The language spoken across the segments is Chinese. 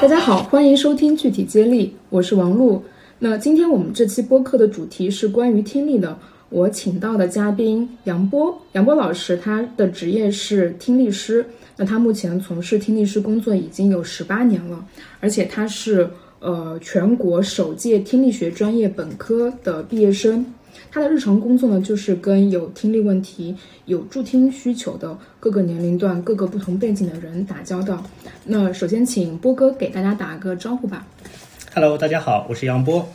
大家好，欢迎收听具体接力，我是王璐。那今天我们这期播客的主题是关于听力的。我请到的嘉宾杨波，杨波老师，他的职业是听力师。那他目前从事听力师工作已经有十八年了，而且他是呃全国首届听力学专业本科的毕业生。他的日常工作呢，就是跟有听力问题、有助听需求的各个年龄段、各个不同背景的人打交道。那首先请波哥给大家打个招呼吧。Hello，大家好，我是杨波。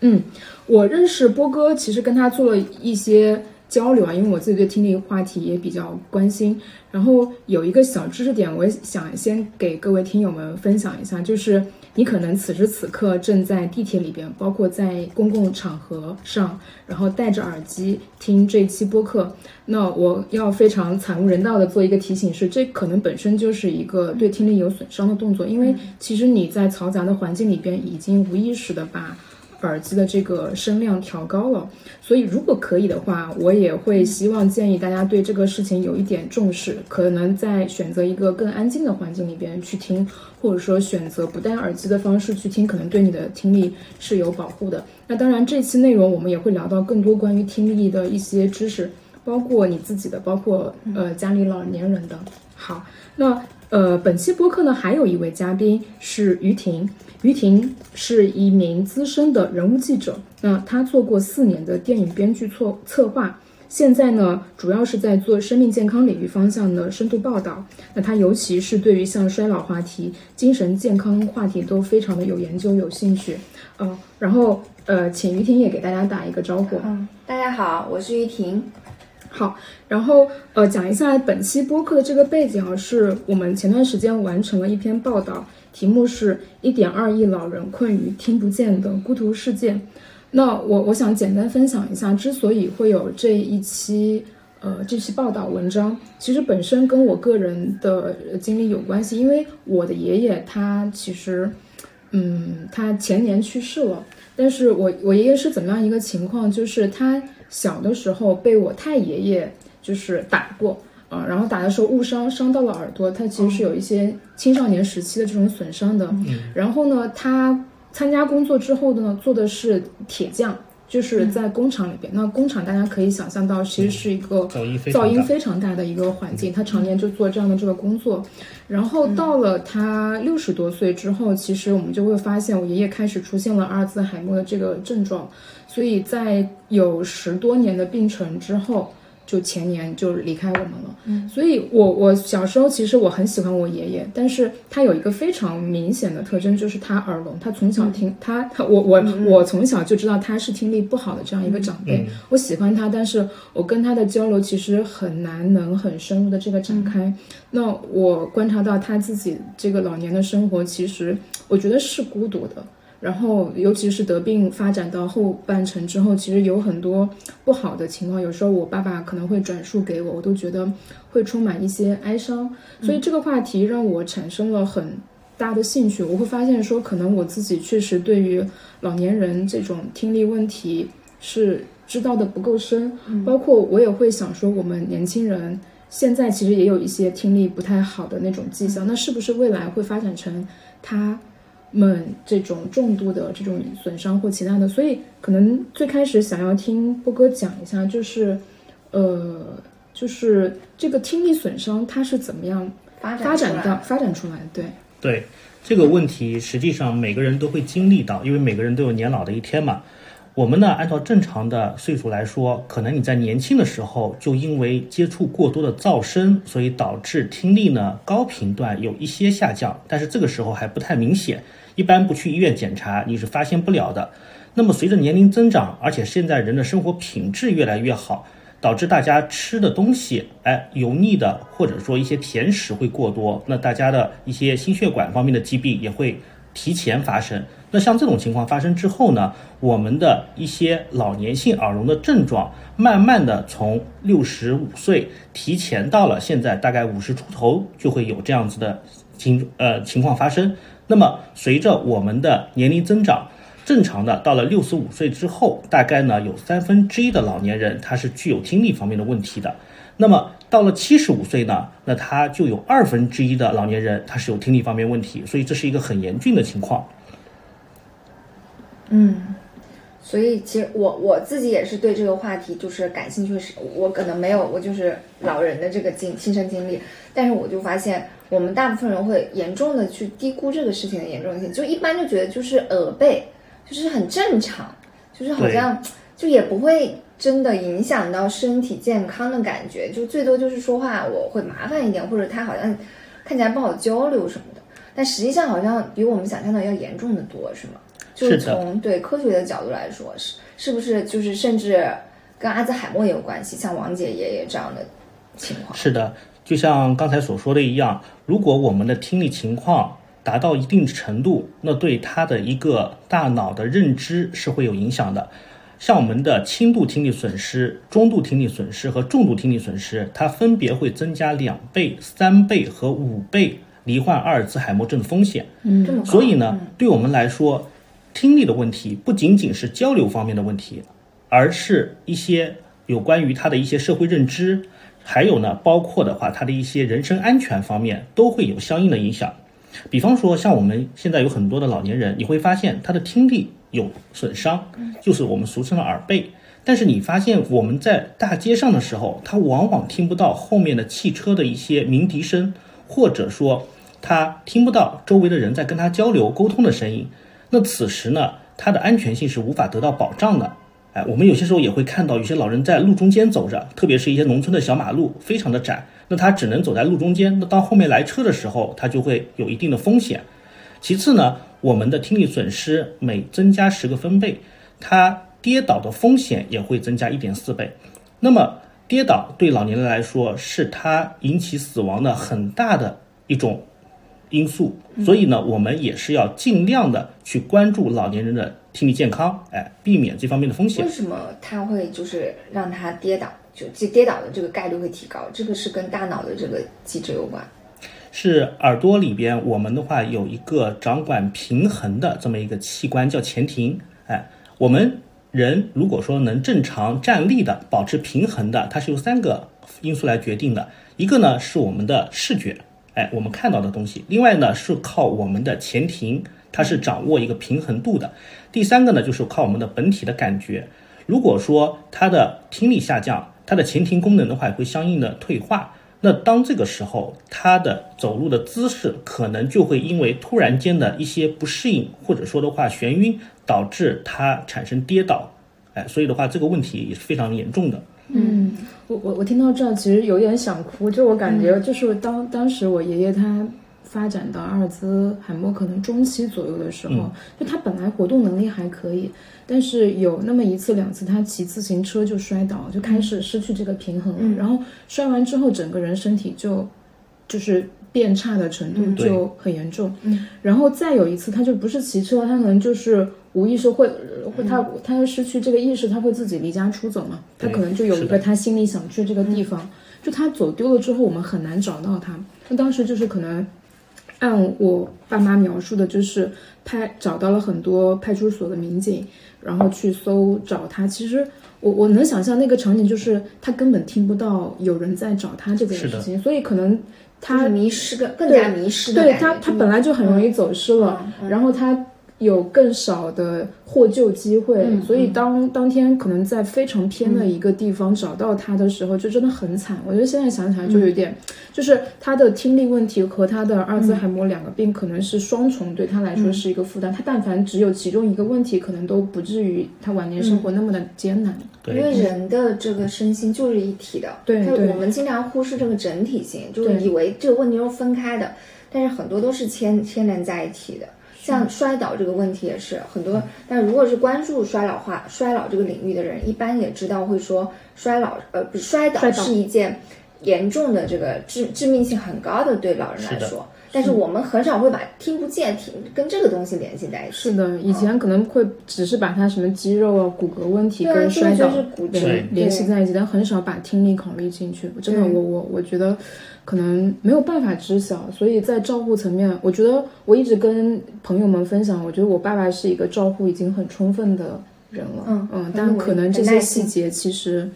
嗯，我认识波哥，其实跟他做了一些交流啊，因为我自己对听力话题也比较关心。然后有一个小知识点，我也想先给各位听友们分享一下，就是你可能此时此刻正在地铁里边，包括在公共场合上，然后戴着耳机听这期播客。那我要非常惨无人道的做一个提醒是，这可能本身就是一个对听力有损伤的动作，因为其实你在嘈杂的环境里边已经无意识的把。耳机的这个声量调高了，所以如果可以的话，我也会希望建议大家对这个事情有一点重视，可能在选择一个更安静的环境里边去听，或者说选择不戴耳机的方式去听，可能对你的听力是有保护的。那当然，这期内容我们也会聊到更多关于听力的一些知识，包括你自己的，包括呃家里老年人的。好，那呃本期播客呢，还有一位嘉宾是于婷。于婷是一名资深的人物记者，那她做过四年的电影编剧策策划，现在呢主要是在做生命健康领域方向的深度报道。那她尤其是对于像衰老话题、精神健康话题都非常的有研究、有兴趣。嗯，然后呃，请于婷也给大家打一个招呼。嗯，大家好，我是于婷。好，然后呃，讲一下本期播客的这个背景啊，是我们前段时间完成了一篇报道。题目是一点二亿老人困于听不见的孤独世界。那我我想简单分享一下，之所以会有这一期呃这期报道文章，其实本身跟我个人的经历有关系。因为我的爷爷他其实，嗯，他前年去世了。但是我我爷爷是怎么样一个情况？就是他小的时候被我太爷爷就是打过。啊，然后打的时候误伤，伤到了耳朵，他其实是有一些青少年时期的这种损伤的。然后呢，他参加工作之后呢，做的是铁匠，就是在工厂里边。那工厂大家可以想象到，其实是一个噪音非常大的一个环境。他常年就做这样的这个工作。然后到了他六十多岁之后，其实我们就会发现，我爷爷开始出现了阿尔兹海默的这个症状。所以在有十多年的病程之后。就前年就离开我们了，嗯，所以我我小时候其实我很喜欢我爷爷，但是他有一个非常明显的特征，就是他耳聋，他从小听他他我我我从小就知道他是听力不好的这样一个长辈，我喜欢他，但是我跟他的交流其实很难能很深入的这个展开。那我观察到他自己这个老年的生活，其实我觉得是孤独的。然后，尤其是得病发展到后半程之后，其实有很多不好的情况。有时候我爸爸可能会转述给我，我都觉得会充满一些哀伤。所以这个话题让我产生了很大的兴趣。我会发现说，可能我自己确实对于老年人这种听力问题是知道的不够深。包括我也会想说，我们年轻人现在其实也有一些听力不太好的那种迹象。那是不是未来会发展成他？们这种重度的这种损伤或其他的，所以可能最开始想要听波哥讲一下，就是，呃，就是这个听力损伤它是怎么样发展到发展出来？对对，这个问题实际上每个人都会经历到，因为每个人都有年老的一天嘛。我们呢，按照正常的岁数来说，可能你在年轻的时候就因为接触过多的噪声，所以导致听力呢高频段有一些下降，但是这个时候还不太明显。一般不去医院检查，你是发现不了的。那么随着年龄增长，而且现在人的生活品质越来越好，导致大家吃的东西，哎，油腻的或者说一些甜食会过多，那大家的一些心血管方面的疾病也会提前发生。那像这种情况发生之后呢，我们的一些老年性耳聋的症状，慢慢的从六十五岁提前到了现在大概五十出头，就会有这样子的情呃情况发生。那么，随着我们的年龄增长，正常的到了六十五岁之后，大概呢有三分之一的老年人他是具有听力方面的问题的。那么到了七十五岁呢，那他就有二分之一的老年人他是有听力方面问题，所以这是一个很严峻的情况。嗯，所以其实我我自己也是对这个话题就是感兴趣，是我可能没有我就是老人的这个经亲身经历，但是我就发现我们大部分人会严重的去低估这个事情的严重性，就一般就觉得就是耳背，就是很正常，就是好像就也不会真的影响到身体健康的感觉，就最多就是说话我会麻烦一点，或者他好像看起来不好交流什么的，但实际上好像比我们想象的要严重的多，是吗？就是从对科学的角度来说，是是不是就是甚至跟阿兹海默也有关系？像王姐爷爷这样的情况。是的，就像刚才所说的一样，如果我们的听力情况达到一定程度，那对他的一个大脑的认知是会有影响的。像我们的轻度听力损失、中度听力损失和重度听力损失，它分别会增加两倍、三倍和五倍罹患阿尔兹海默症的风险。嗯，这么高。所以呢，对我们来说。听力的问题不仅仅是交流方面的问题，而是一些有关于他的一些社会认知，还有呢，包括的话他的一些人身安全方面都会有相应的影响。比方说，像我们现在有很多的老年人，你会发现他的听力有损伤，就是我们俗称的耳背。但是你发现我们在大街上的时候，他往往听不到后面的汽车的一些鸣笛声，或者说他听不到周围的人在跟他交流沟通的声音。那此时呢，他的安全性是无法得到保障的。哎，我们有些时候也会看到有些老人在路中间走着，特别是一些农村的小马路，非常的窄，那他只能走在路中间。那当后面来车的时候，他就会有一定的风险。其次呢，我们的听力损失每增加十个分贝，他跌倒的风险也会增加一点四倍。那么跌倒对老年人来说，是他引起死亡的很大的一种。因素，所以呢，我们也是要尽量的去关注老年人的听力健康，哎，避免这方面的风险。为什么他会就是让他跌倒，就这跌倒的这个概率会提高？这个是跟大脑的这个机制有关。是耳朵里边，我们的话有一个掌管平衡的这么一个器官叫前庭，哎，我们人如果说能正常站立的、保持平衡的，它是由三个因素来决定的，一个呢是我们的视觉。我们看到的东西。另外呢，是靠我们的前庭，它是掌握一个平衡度的。第三个呢，就是靠我们的本体的感觉。如果说它的听力下降，它的前庭功能的话也会相应的退化。那当这个时候，它的走路的姿势可能就会因为突然间的一些不适应，或者说的话眩晕，导致它产生跌倒。哎，所以的话，这个问题也是非常严重的。嗯，我我我听到这儿其实有点想哭，就我感觉就是当当时我爷爷他发展到阿尔兹海默可能中期左右的时候，就他本来活动能力还可以，但是有那么一次两次他骑自行车就摔倒，就开始失去这个平衡，然后摔完之后整个人身体就就是变差的程度就很严重，然后再有一次他就不是骑车，他可能就是无意识会。会他他失去这个意识，他会自己离家出走嘛？他可能就有一个他心里想去这个地方，就他走丢了之后，我们很难找到他。那当时就是可能按我爸妈描述的，就是派找到了很多派出所的民警，然后去搜找他。其实我我能想象那个场景，就是他根本听不到有人在找他这件事情，所以可能他迷失的更加迷失的。对他他本来就很容易走失了，然后他。有更少的获救机会，所以当当天可能在非常偏的一个地方找到他的时候，就真的很惨。我觉得现在想起来就有点，就是他的听力问题和他的阿尔兹海默两个病可能是双重，对他来说是一个负担。他但凡只有其中一个问题，可能都不至于他晚年生活那么的艰难。因为人的这个身心就是一体的，对，我们经常忽视这个整体性，就是以为这个问题是分开的，但是很多都是牵牵连在一起的。像摔倒这个问题也是很多，但如果是关注衰老化、衰老这个领域的人，一般也知道会说衰老，呃，不是摔倒。是一件严重的这个致致命性很高的对老人来说。但是我们很少会把听不见听跟这个东西联系在一起。是的，以前可能会只是把它什么肌肉啊、骨骼问题跟摔倒这个就是骨折联联系在一起，但很少把听力考虑进去。真的，我我我觉得可能没有办法知晓，所以在照护层面，我觉得我一直跟朋友们分享，我觉得我爸爸是一个照护已经很充分的人了，嗯嗯，但可能这些细节其实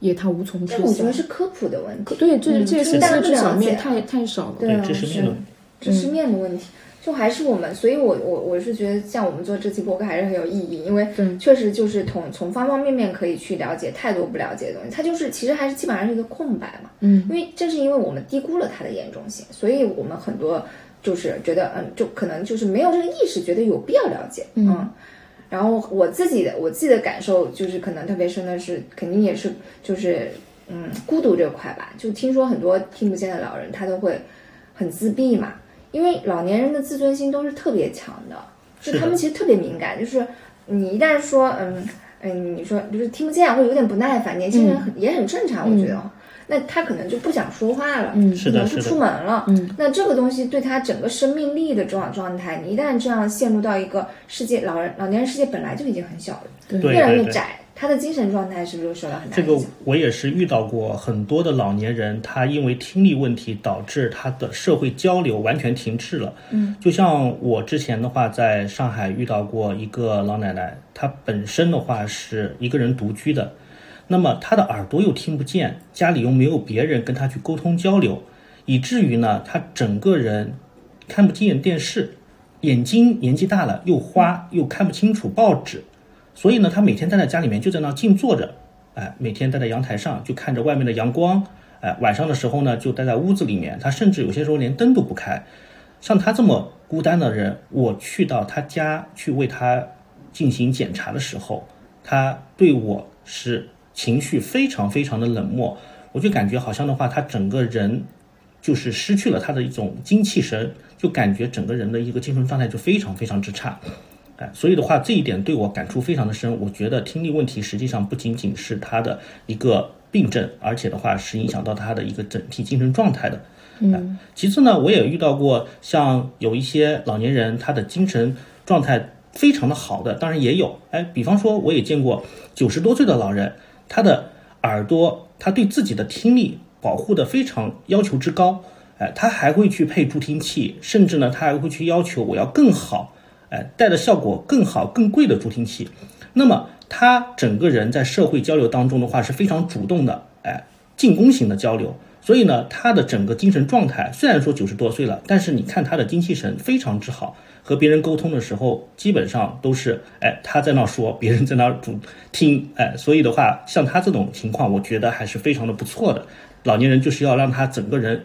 也他无从知晓我觉得。是科普的问题。对，这嗯这些大家不信息知晓了解面太太少了。对啊知识面的问题。知识面的问题，就还是我们，所以我我我是觉得像我们做这期播客还是很有意义，因为确实就是从从方方面面可以去了解太多不了解的东西，它就是其实还是基本上是一个空白嘛，嗯，因为正是因为我们低估了它的严重性，所以我们很多就是觉得嗯，就可能就是没有这个意识，觉得有必要了解，嗯。然后我自己的我自己的感受就是，可能特别深的是，肯定也是就是，嗯，孤独这块吧。就听说很多听不见的老人，他都会很自闭嘛，因为老年人的自尊心都是特别强的，就他们其实特别敏感，就是你一旦说，嗯嗯，你说就是听不见会有点不耐烦，年轻人很、也很正常，我觉得。那他可能就不想说话了，嗯。是的不出门了，嗯，那这个东西对他整个生命力的这种状态，你一旦这样陷入到一个世界，老人老年人世界本来就已经很小了，对。对越来对对。越窄，他的精神状态是不是又受到很大这个？我也是遇到过很多的老年人，他因为听力问题导致他的社会交流完全停滞了。嗯，就像我之前的话，在上海遇到过一个老奶奶，她本身的话是一个人独居的，那么她的耳朵又听不见，家里又没有别人跟她去沟通交流，以至于呢，她整个人看不见电视，眼睛年纪大了又花，又看不清楚报纸。所以呢，他每天待在家里面，就在那静坐着，哎，每天待在阳台上，就看着外面的阳光，哎，晚上的时候呢，就待在屋子里面。他甚至有些时候连灯都不开。像他这么孤单的人，我去到他家去为他进行检查的时候，他对我是情绪非常非常的冷漠，我就感觉好像的话，他整个人就是失去了他的一种精气神，就感觉整个人的一个精神状态就非常非常之差。哎，所以的话，这一点对我感触非常的深。我觉得听力问题实际上不仅仅是他的一个病症，而且的话是影响到他的一个整体精神状态的。嗯，其次呢，我也遇到过像有一些老年人，他的精神状态非常的好的，当然也有。哎，比方说，我也见过九十多岁的老人，他的耳朵，他对自己的听力保护的非常要求之高。哎，他还会去配助听器，甚至呢，他还会去要求我要更好。哎，带的效果更好、更贵的助听器，那么他整个人在社会交流当中的话是非常主动的，哎，进攻型的交流。所以呢，他的整个精神状态虽然说九十多岁了，但是你看他的精气神非常之好，和别人沟通的时候基本上都是，哎，他在那说，别人在那主听，哎，所以的话，像他这种情况，我觉得还是非常的不错的。老年人就是要让他整个人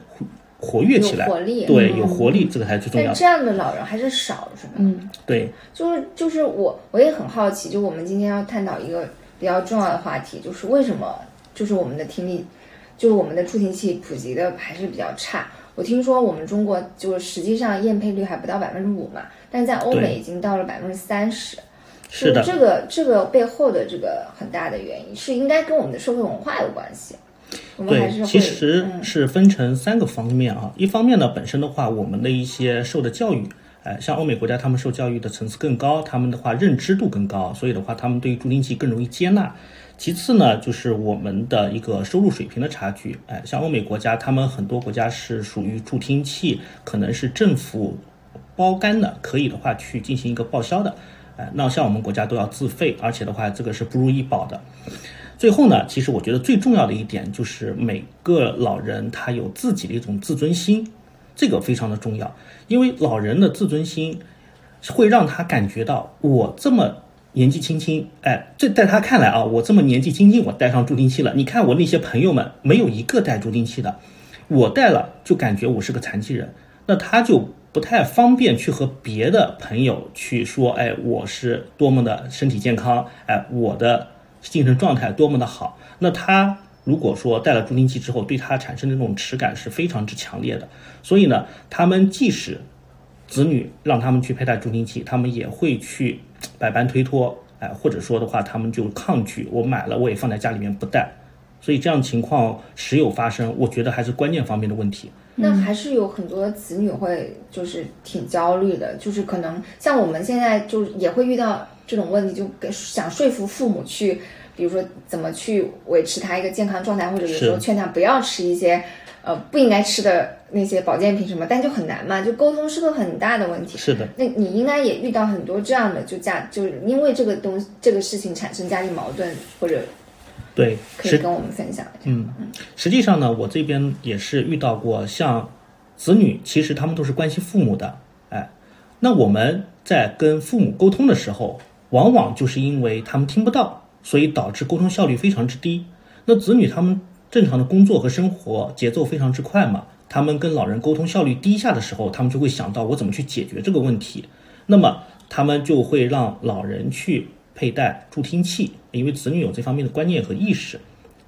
活跃起来，活力对，嗯有活力，这个才是最重要的。但这样的老人还是少，是吧？嗯，对，就是就是我我也很好奇，就我们今天要探讨一个比较重要的话题，就是为什么就是我们的听力，就是我们的助听器普及的还是比较差。我听说我们中国就是实际上验配率还不到百分之五嘛，但在欧美已经到了百分之三十。是的这个这个背后的这个很大的原因是应该跟我们的社会文化有关系。对，其实嗯是分成三个方面啊。一方面呢，本身的话，我们的一些受的教育，哎，像欧美国家，他们受教育的层次更高，他们的话认知度更高，所以的话，他们对于助听器更容易接纳。其次呢，就是我们的一个收入水平的差距，哎，像欧美国家，他们很多国家是属于助听器，可能是政府包干的，可以的话去进行一个报销的，哎，那像我们国家都要自费，而且的话，这个是不如医保的。最后呢，其实我觉得最重要的一点就是每个老人他有自己的一种自尊心，这个非常的重要，因为老人的自尊心会让他感觉到我这么年纪轻轻，哎，这在他看来啊，我这么年纪轻轻，我戴上助听器了，你看我那些朋友们没有一个戴助听器的，我戴了就感觉我是个残疾人，那他就不太方便去和别的朋友去说，哎，我是多么的身体健康，哎，我的精神状态多么的好。那他如果说戴了助听器之后，对他产生的那种耻感是非常之强烈的。所以呢，他们即使子女让他们去佩戴助听器，他们也会去百般推脱，哎，或者说的话，他们就抗拒。我买了，我也放在家里面不戴。所以这样情况时有发生，我觉得还是观念方面的问题。那还是有很多子女会就是挺焦虑的，就是可能像我们现在就也会遇到这种问题，就跟想说服父母去，比如说怎么去维持他一个健康状态，或者有时候劝他不要吃一些呃不应该吃的那些保健品什么，但就很难嘛，就沟通是个很大的问题。是的，那你应该也遇到很多这样的，就家就是因为这个东这个事情产生家庭矛盾，或者对，可以跟我们分享一下。嗯，实际上呢，我这边也是遇到过，像子女，其实他们都是关心父母的，哎，那我们在跟父母沟通的时候，往往就是因为他们听不到，所以导致沟通效率非常之低。那子女他们正常的工作和生活节奏非常之快嘛，他们跟老人沟通效率低下的时候，他们就会想到我怎么去解决这个问题，那么他们就会让老人去佩戴助听器，因为子女有这方面的观念和意识。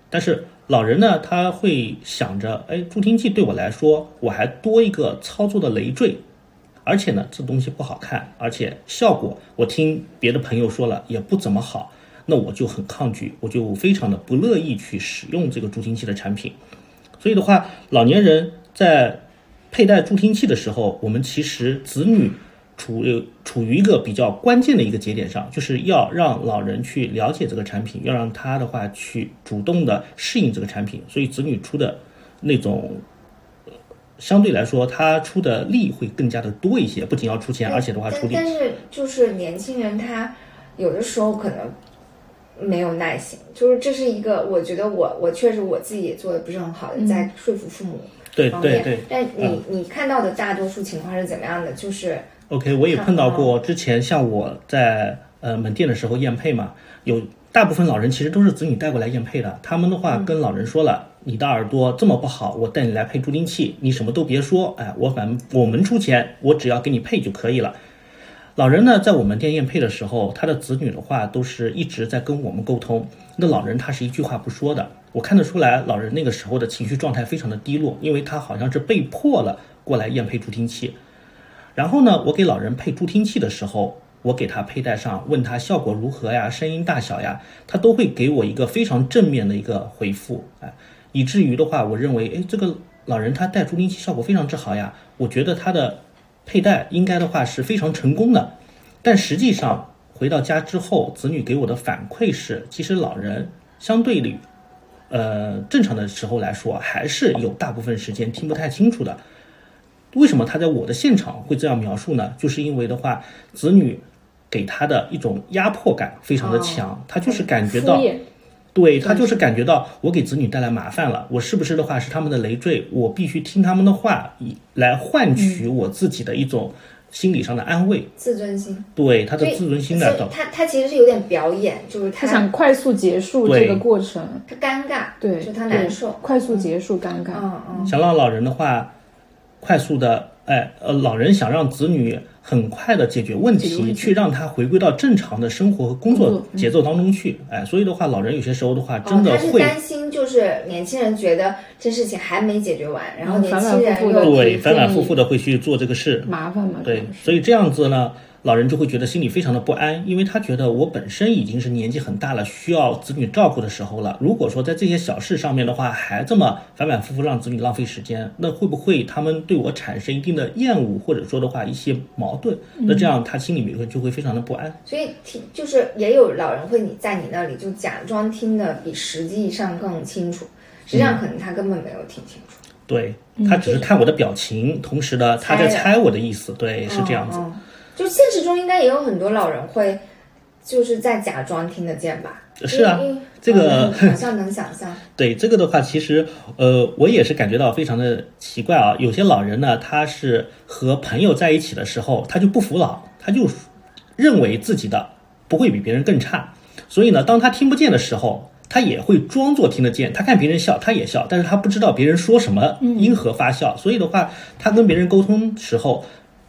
但是老人呢，他会想着，哎，助听器对我来说，我还多一个操作的累赘，而且呢，这东西不好看，而且效果我听别的朋友说了也不怎么好，那我就很抗拒，我就非常的不乐意去使用这个助听器的产品。所以的话，老年人在佩戴助听器的时候，我们其实子女处处于一个比较关键的一个节点上，就是要让老人去了解这个产品，要让他的话去主动的适应这个产品。所以子女出的那种，相对来说他出的力会更加的多一些，不仅要出钱，而且的话出力。但但是就是年轻人他有的时候可能没有耐心，就是这是一个我觉得我我确实我自己也做的不是很好的，在说服父母对方面。对对，但你、嗯你看到的大多数情况是怎么样的？就是。OK，我也碰到过，之前像我在呃门店的时候验配嘛，有大部分老人其实都是子女带过来验配的。他们的话跟老人说了，你的耳朵这么不好，我带你来配助听器，你什么都别说，哎，我反正我们出钱，我只要给你配就可以了。老人呢，在我们店验配的时候，他的子女的话都是一直在跟我们沟通。那老人他是一句话不说的，我看得出来，老人那个时候的情绪状态非常的低落，因为他好像是被迫了过来验配助听器。然后呢，我给老人配助听器的时候，我给他佩戴上，问他效果如何呀，声音大小呀，他都会给我一个非常正面的一个回复，哎，以至于的话，我认为，哎，这个老人他戴助听器效果非常之好呀，我觉得他的佩戴应该的话是非常成功的。但实际上回到家之后，子女给我的反馈是，其实老人相对于呃正常的时候来说，还是有大部分时间听不太清楚的。为什么他在我的现场会这样描述呢？就是因为的话，子女给他的一种压迫感非常的强，他就是感觉到对他就是感觉到我给子女带来麻烦了，我是不是的话是他们的累赘？我必须听他们的话，以来换取我自己的一种心理上的安慰，自尊心，对他的自尊心所以来到。他他其实是有点表演，就是他想快速结束这个过程，他尴尬，对，就他难受，快速结束尴尬。嗯嗯，想让老人的话，快速的，哎，呃，老人想让子女很快的解决问题，问题去让他回归到正常的生活和工作节奏当中去，哎，所以的话，老人有些时候的话，真的会、担心，就是年轻人觉得这事情还没解决完，然后嗯年轻反反人复复又对反反复复的会去做这个事，麻烦嘛，对所以这样子呢，老人就会觉得心里非常的不安，因为他觉得我本身已经是年纪很大了，需要子女照顾的时候了。如果说在这些小事上面的话，还这么反反复复让子女浪费时间，那会不会他们对我产生一定的厌恶，或者说的话一些矛盾？那这样他心里面就会非常的不安。所以听就是也有老人会你在你那里就假装听的比实际上更清楚，实际嗯上可能他根本没有听清楚，对他只是看我的表情，同时呢他在猜我的意思，对，是这样子。就现实中应该也有很多老人会就是在假装听得见吧？是啊这个嗯好像能想象，对这个的话，其实呃，我也是感觉到非常的奇怪啊。有些老人呢，他是和朋友在一起的时候，他就不服老，他就认为自己的不会比别人更差，所以呢，当他听不见的时候，他也会装作听得见。他看别人笑，他也笑，但是他不知道别人说什么，因何发笑。所以的话，他跟别人沟通时候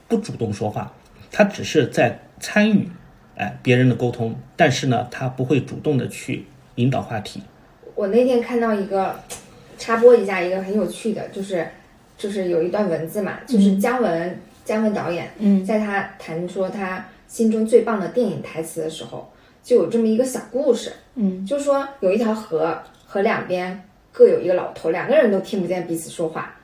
不主动说话，他只是在参与哎别人的沟通，但是呢，他不会主动的去引导话题。我那天看到一个插播一下一个很有趣的，就是就是有一段文字嘛，就是姜文、姜文导演，嗯在他谈说他心中最棒的电影台词的时候，就有这么一个小故事，嗯就说有一条河，河两边各有一个老头，两个人都听不见彼此说话，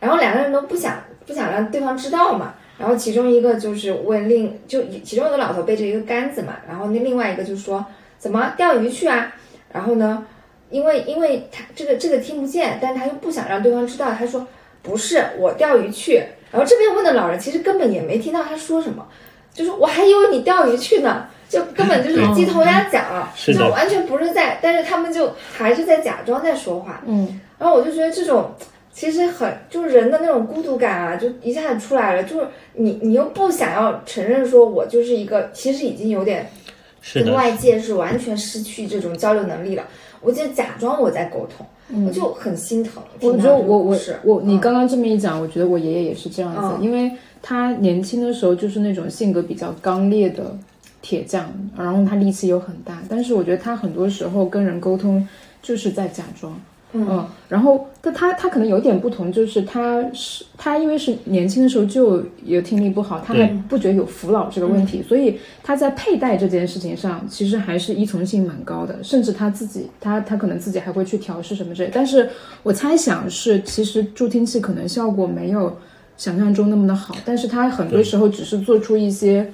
然后两个人都不想不想让对方知道嘛。然后其中一个就是问另就其中一个老头背着一个杆子嘛，然后那另外一个就说怎么钓鱼去啊？然后呢，因为因为他这个这个听不见，但他又不想让对方知道，他说不是我钓鱼去。然后这边问的老人其实根本也没听到他说什么，就是我还以为你钓鱼去呢，就根本就是鸡头鸭讲，是的就完全不是在，但是他们就还是在假装在说话。嗯，然后我就觉得这种其实很就是人的那种孤独感啊，就一下子出来了。就是你你又不想要承认说我就是一个，其实已经有点，跟外界是完全失去这种交流能力了。我就假装我在沟通，我就很心疼。我觉得我我故事我你嗯刚刚这么一讲，我觉得我爷爷也是这样子，嗯因为他年轻的时候就是那种性格比较刚烈的铁匠，然后他力气又很大，但是我觉得他很多时候跟人沟通就是在假装。嗯，然后但他他可能有点不同，就是他是他因为是年轻的时候就有听力不好，他还不觉得有服老这个问题，所以他在佩戴这件事情上其实还是依从性蛮高的，甚至他自己他他可能自己还会去调试什么之类。但是我猜想是，其实助听器可能效果没有想象中那么的好，但是他很多时候只是做出一些。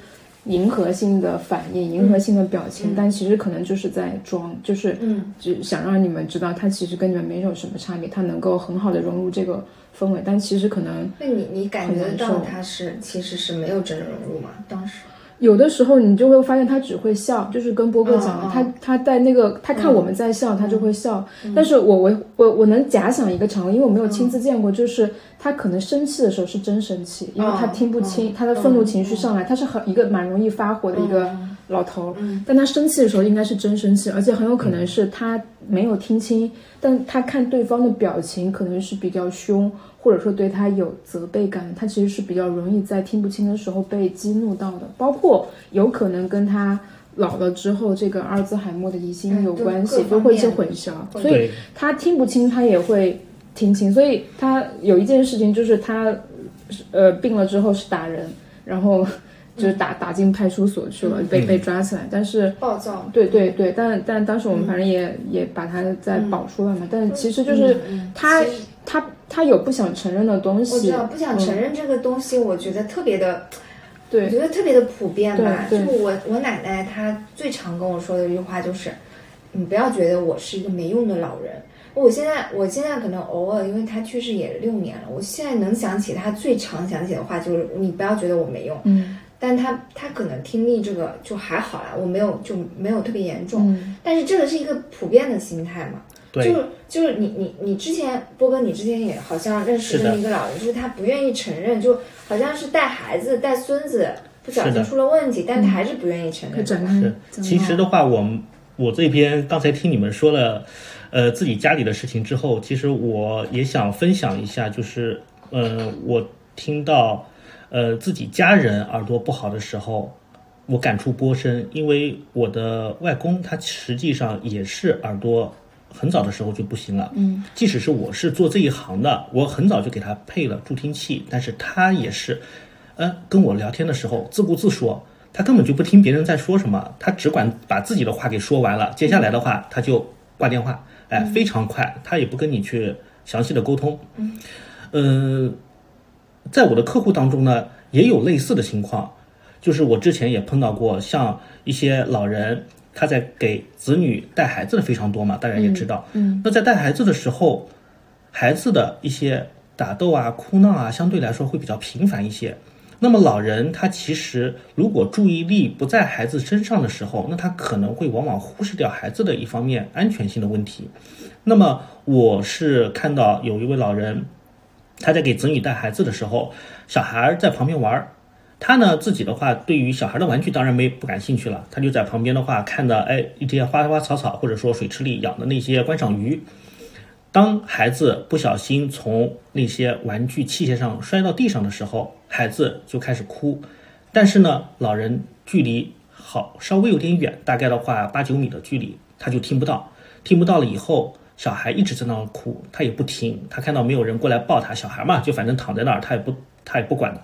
迎合性的反应，迎合性的表情，但其实可能就是在装，就是嗯，只想让你们知道，他其实跟你们没有什么差别，他能够很好的融入这个氛围，但其实可能那你你感觉到他是其实是没有真的融入吗？当时有的时候你就会发现他只会笑，就是跟波哥讲的，他他在那个他看我们在笑，他就会笑。但是我我我我能假想一个场景，因为我没有亲自见过，就是他可能生气的时候是真生气，因为他听不清、他的愤怒情绪上来，他是很一个蛮容易发火的一个老头，但他生气的时候应该是真生气，而且很有可能是他没有听清，但他看对方的表情可能是比较凶。或者说对他有责备感，他其实是比较容易在听不清的时候被激怒到的，包括有可能跟他老了之后这个阿尔兹海默的疑心有关系，嗯对就会一些混淆，所以，他听不清，他也会听清，所以他有一件事情就是他，呃，病了之后是打人，然后就是打打进派出所去了，被被抓起来，但是。暴躁，对对对，但但当时我们反正也、也把他再保出来嘛，但其实就是他、他他有不想承认的东西我，知道不想承认这个东西，我觉得特别的，对我觉得特别的普遍吧。就我我奶奶她最常跟我说的一句话就是，你不要觉得我是一个没用的老人。我现在我现在可能偶尔，因为她去世也六年了，我现在能想起她最常想起的话就是，你不要觉得我没用。嗯但他他可能听力这个就还好啦，我没有就没有特别严重。嗯但是这个是一个普遍的心态嘛。对就是就是你你你之前波哥，你之前也好像认识的这么一个老人，就是他不愿意承认，就好像是带孩子带孙子不小心出了问题，但他还是不愿意承认。是，其实的话，我们我这边刚才听你们说了，呃，自己家里的事情之后，其实我也想分享一下，就是，呃，我听到，呃，自己家人耳朵不好的时候，我感触颇深，因为我的外公他实际上也是耳朵。很早的时候就不行了，嗯，即使是我是做这一行的，我很早就给他配了助听器，但是他也是，呃，跟我聊天的时候自顾自说，他根本就不听别人在说什么，他只管把自己的话给说完了，接下来的话他就挂电话，哎，非常快，他也不跟你去详细的沟通。嗯，呃，在我的客户当中呢，也有类似的情况，就是我之前也碰到过，像一些老人，他在给子女带孩子的非常多嘛，大家也知道。嗯，那在带孩子的时候，孩子的一些打斗啊、哭闹啊，相对来说会比较频繁一些。那么老人他其实如果注意力不在孩子身上的时候，那他可能会往往忽视掉孩子的一方面安全性的问题。那么我是看到有一位老人，他在给子女带孩子的时候，小孩在旁边玩儿，他呢自己的话对于小孩的玩具当然没不感兴趣了，他就在旁边的话看到哎一些花花草草或者说水池里养的那些观赏鱼，当孩子不小心从那些玩具器械上摔到地上的时候，孩子就开始哭，但是呢，老人距离好稍微有点远，大概的话八九米的距离，他就听不到，听不到了以后，小孩一直在那儿哭，他也不停，他看到没有人过来抱他，小孩嘛，就反正躺在那儿，他也不他也不管。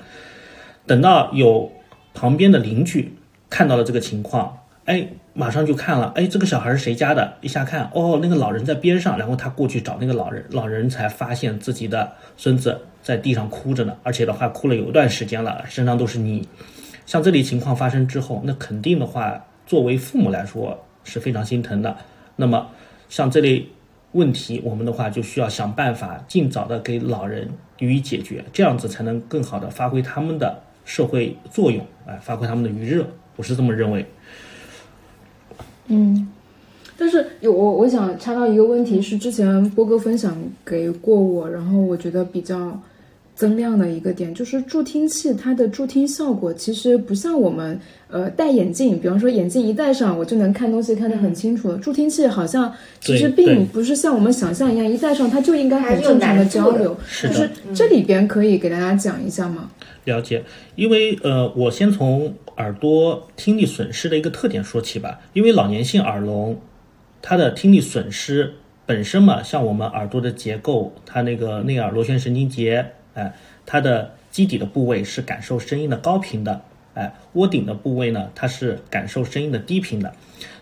等到有旁边的邻居看到了这个情况，哎，马上就看了，哎，这个小孩是谁家的？一下看，哦，那个老人在边上，然后他过去找那个老人，老人才发现自己的孙子在地上哭着呢，而且的话哭了有一段时间了，身上都是泥。像这类情况发生之后，那肯定的话，作为父母来说是非常心疼的。那么像这类问题，我们的话就需要想办法尽早的给老人予以解决，这样子才能更好的发挥他们的社会作用，哎，发挥他们的余热，我是这么认为。嗯，但是有我我想插到一个问题，是之前波哥分享给过我，然后我觉得比较增量的一个点，就是助听器它的助听效果其实不像我们呃戴眼镜，比方说眼镜一戴上我就能看东西看得很清楚了，助听器好像其实并不是像我们想象一样，一戴上它就应该很正常的交流，是。就是这里边可以给大家讲一下吗？了解，因为呃，我先从耳朵听力损失的一个特点说起吧。因为老年性耳聋，它的听力损失本身嘛，像我们耳朵的结构，它那个内耳螺旋神经节，哎、它的基底的部位是感受声音的高频的，哎、窝顶的部位呢，它是感受声音的低频的。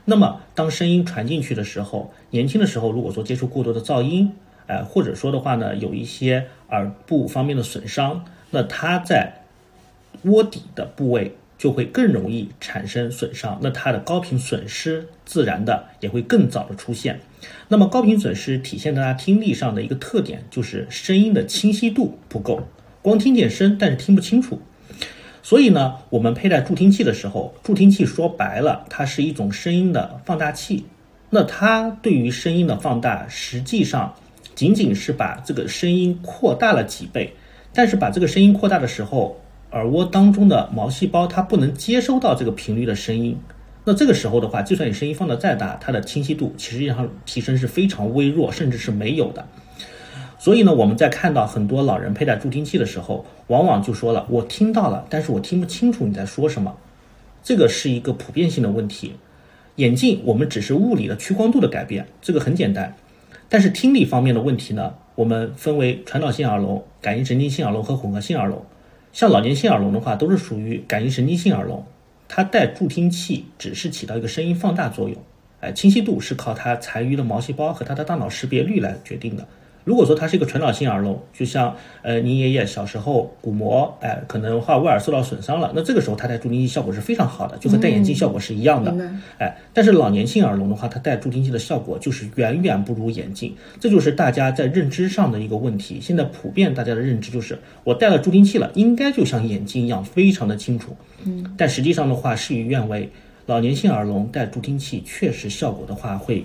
那么当声音传进去的时候，年轻的时候如果说接触过多的噪音，哎、或者说的话呢，有一些耳部方面的损伤，那它在窝底的部位就会更容易产生损伤，那它的高频损失自然的也会更早的出现。那么高频损失体现在它听力上的一个特点就是声音的清晰度不够，光听见声但是听不清楚。所以呢，我们佩戴助听器的时候，助听器说白了，它是一种声音的放大器。那它对于声音的放大，实际上仅仅是把这个声音扩大了几倍，但是把这个声音扩大的时候，耳蜗当中的毛细胞它不能接收到这个频率的声音。那这个时候的话，就算你声音放得再大，它的清晰度其实上提升是非常微弱，甚至是没有的。所以呢，我们在看到很多老人佩戴助听器的时候，往往就说了：“我听到了，但是我听不清楚你在说什么。”这个是一个普遍性的问题。眼镜我们只是物理的屈光度的改变，这个很简单。但是听力方面的问题呢，我们分为传导性耳聋、感应神经性耳聋和混合性耳聋。像老年性耳聋的话，都是属于感应神经性耳聋，它带助听器只是起到一个声音放大作用，哎，清晰度是靠它残余的毛细胞和它的大脑识别率来决定的。如果说它是一个传导性耳聋，就像呃您爷爷小时候鼓膜，哎，可能话外耳受到损伤了，那这个时候他戴助听器效果是非常好的，就和戴眼镜效果是一样的。哎，但是老年性耳聋的话，它戴助听器的效果就是远远不如眼镜，这就是大家在认知上的一个问题。现在普遍大家的认知就是，我戴了助听器了，应该就像眼镜一样非常的清楚。嗯，但实际上的话，事与愿违，老年性耳聋戴助听器确实效果的话会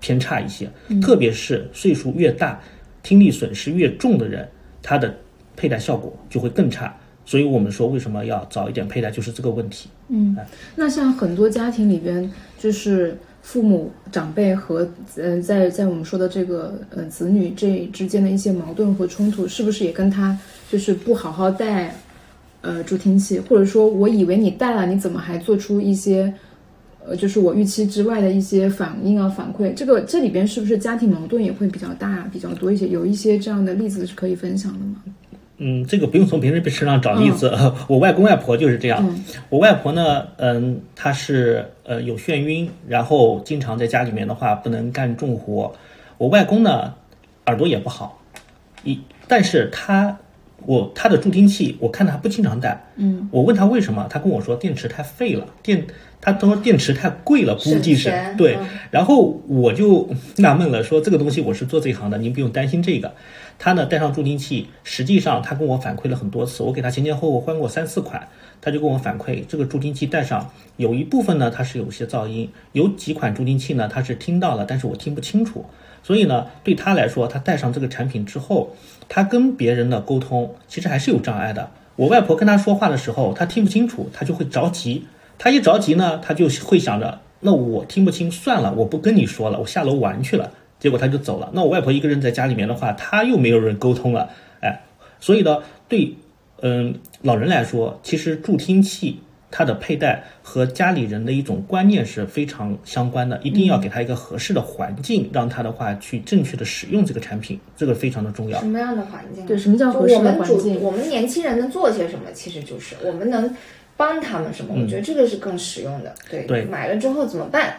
偏差一些，特别是岁数越大、听力损失越重的人，他的佩戴效果就会更差。所以我们说为什么要早一点佩戴，就是这个问题。嗯那像很多家庭里边，就是父母长辈和呃，在在我们说的这个呃子女这之间的一些矛盾和冲突，是不是也跟他就是不好好戴呃助听器，或者说我以为你戴了，你怎么还做出一些呃就是我预期之外的一些反应啊反馈？这个这里边是不是家庭矛盾也会比较大比较多一些？有一些这样的例子是可以分享的吗？嗯，这个不用从别人身上找例子，我外公外婆就是这样。我外婆呢，嗯，她是呃有眩晕，然后经常在家里面的话不能干重活。我外公呢，耳朵也不好，一但是他我他的助听器，我看他不经常戴。嗯，我问他为什么，他跟我说电池太废了，电他他说电池太贵了，估计是对嗯。然后我就纳闷了，说这个东西我是做这一行的，您不用担心这个。他呢带上助听器，实际上他跟我反馈了很多次，我给他前前后后换过三四款，他就跟我反馈这个助听器带上有一部分呢它是有些噪音，有几款助听器呢它是听到了，但是我听不清楚。所以呢，对他来说，他戴上这个产品之后，他跟别人的沟通其实还是有障碍的。我外婆跟他说话的时候，他听不清楚，他就会着急。他一着急呢，他就会想着，那我听不清，算了，我不跟你说了，我下楼玩去了。结果他就走了。那我外婆一个人在家里面的话，他又没有人沟通了，哎，所以呢，对，嗯，老人来说，其实助听器它的佩戴和家里人的一种观念是非常相关的，一定要给他一个合适的环境，让他的话去正确的使用这个产品，这个非常的重要什。么样的环境？对什么叫就合适的我们主环境我们年轻人能做些什么？其实就是我们能帮他们什么，我觉得这个是更实用的。对，对买了之后怎么办？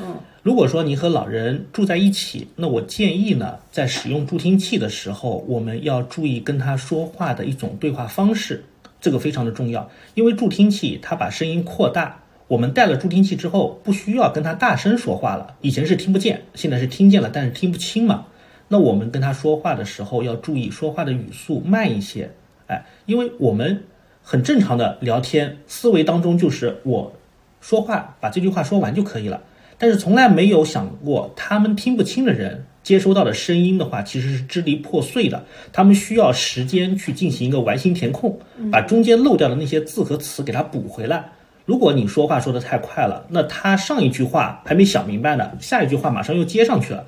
嗯，如果说你和老人住在一起，那我建议呢，在使用助听器的时候，我们要注意跟他说话的一种对话方式，这个非常的重要。因为助听器它把声音扩大，我们戴了助听器之后，不需要跟他大声说话了。以前是听不见，现在是听见了，但是听不清嘛。那我们跟他说话的时候，要注意说话的语速慢一些，哎，因为我们很正常的聊天思维当中就是我说话把这句话说完就可以了。但是从来没有想过，他们听不清的人接收到的声音的话，其实是支离破碎的。他们需要时间去进行一个完形填空，把中间漏掉的那些字和词给它补回来。如果你说话说的太快了，那他上一句话还没想明白呢，下一句话马上又接上去了。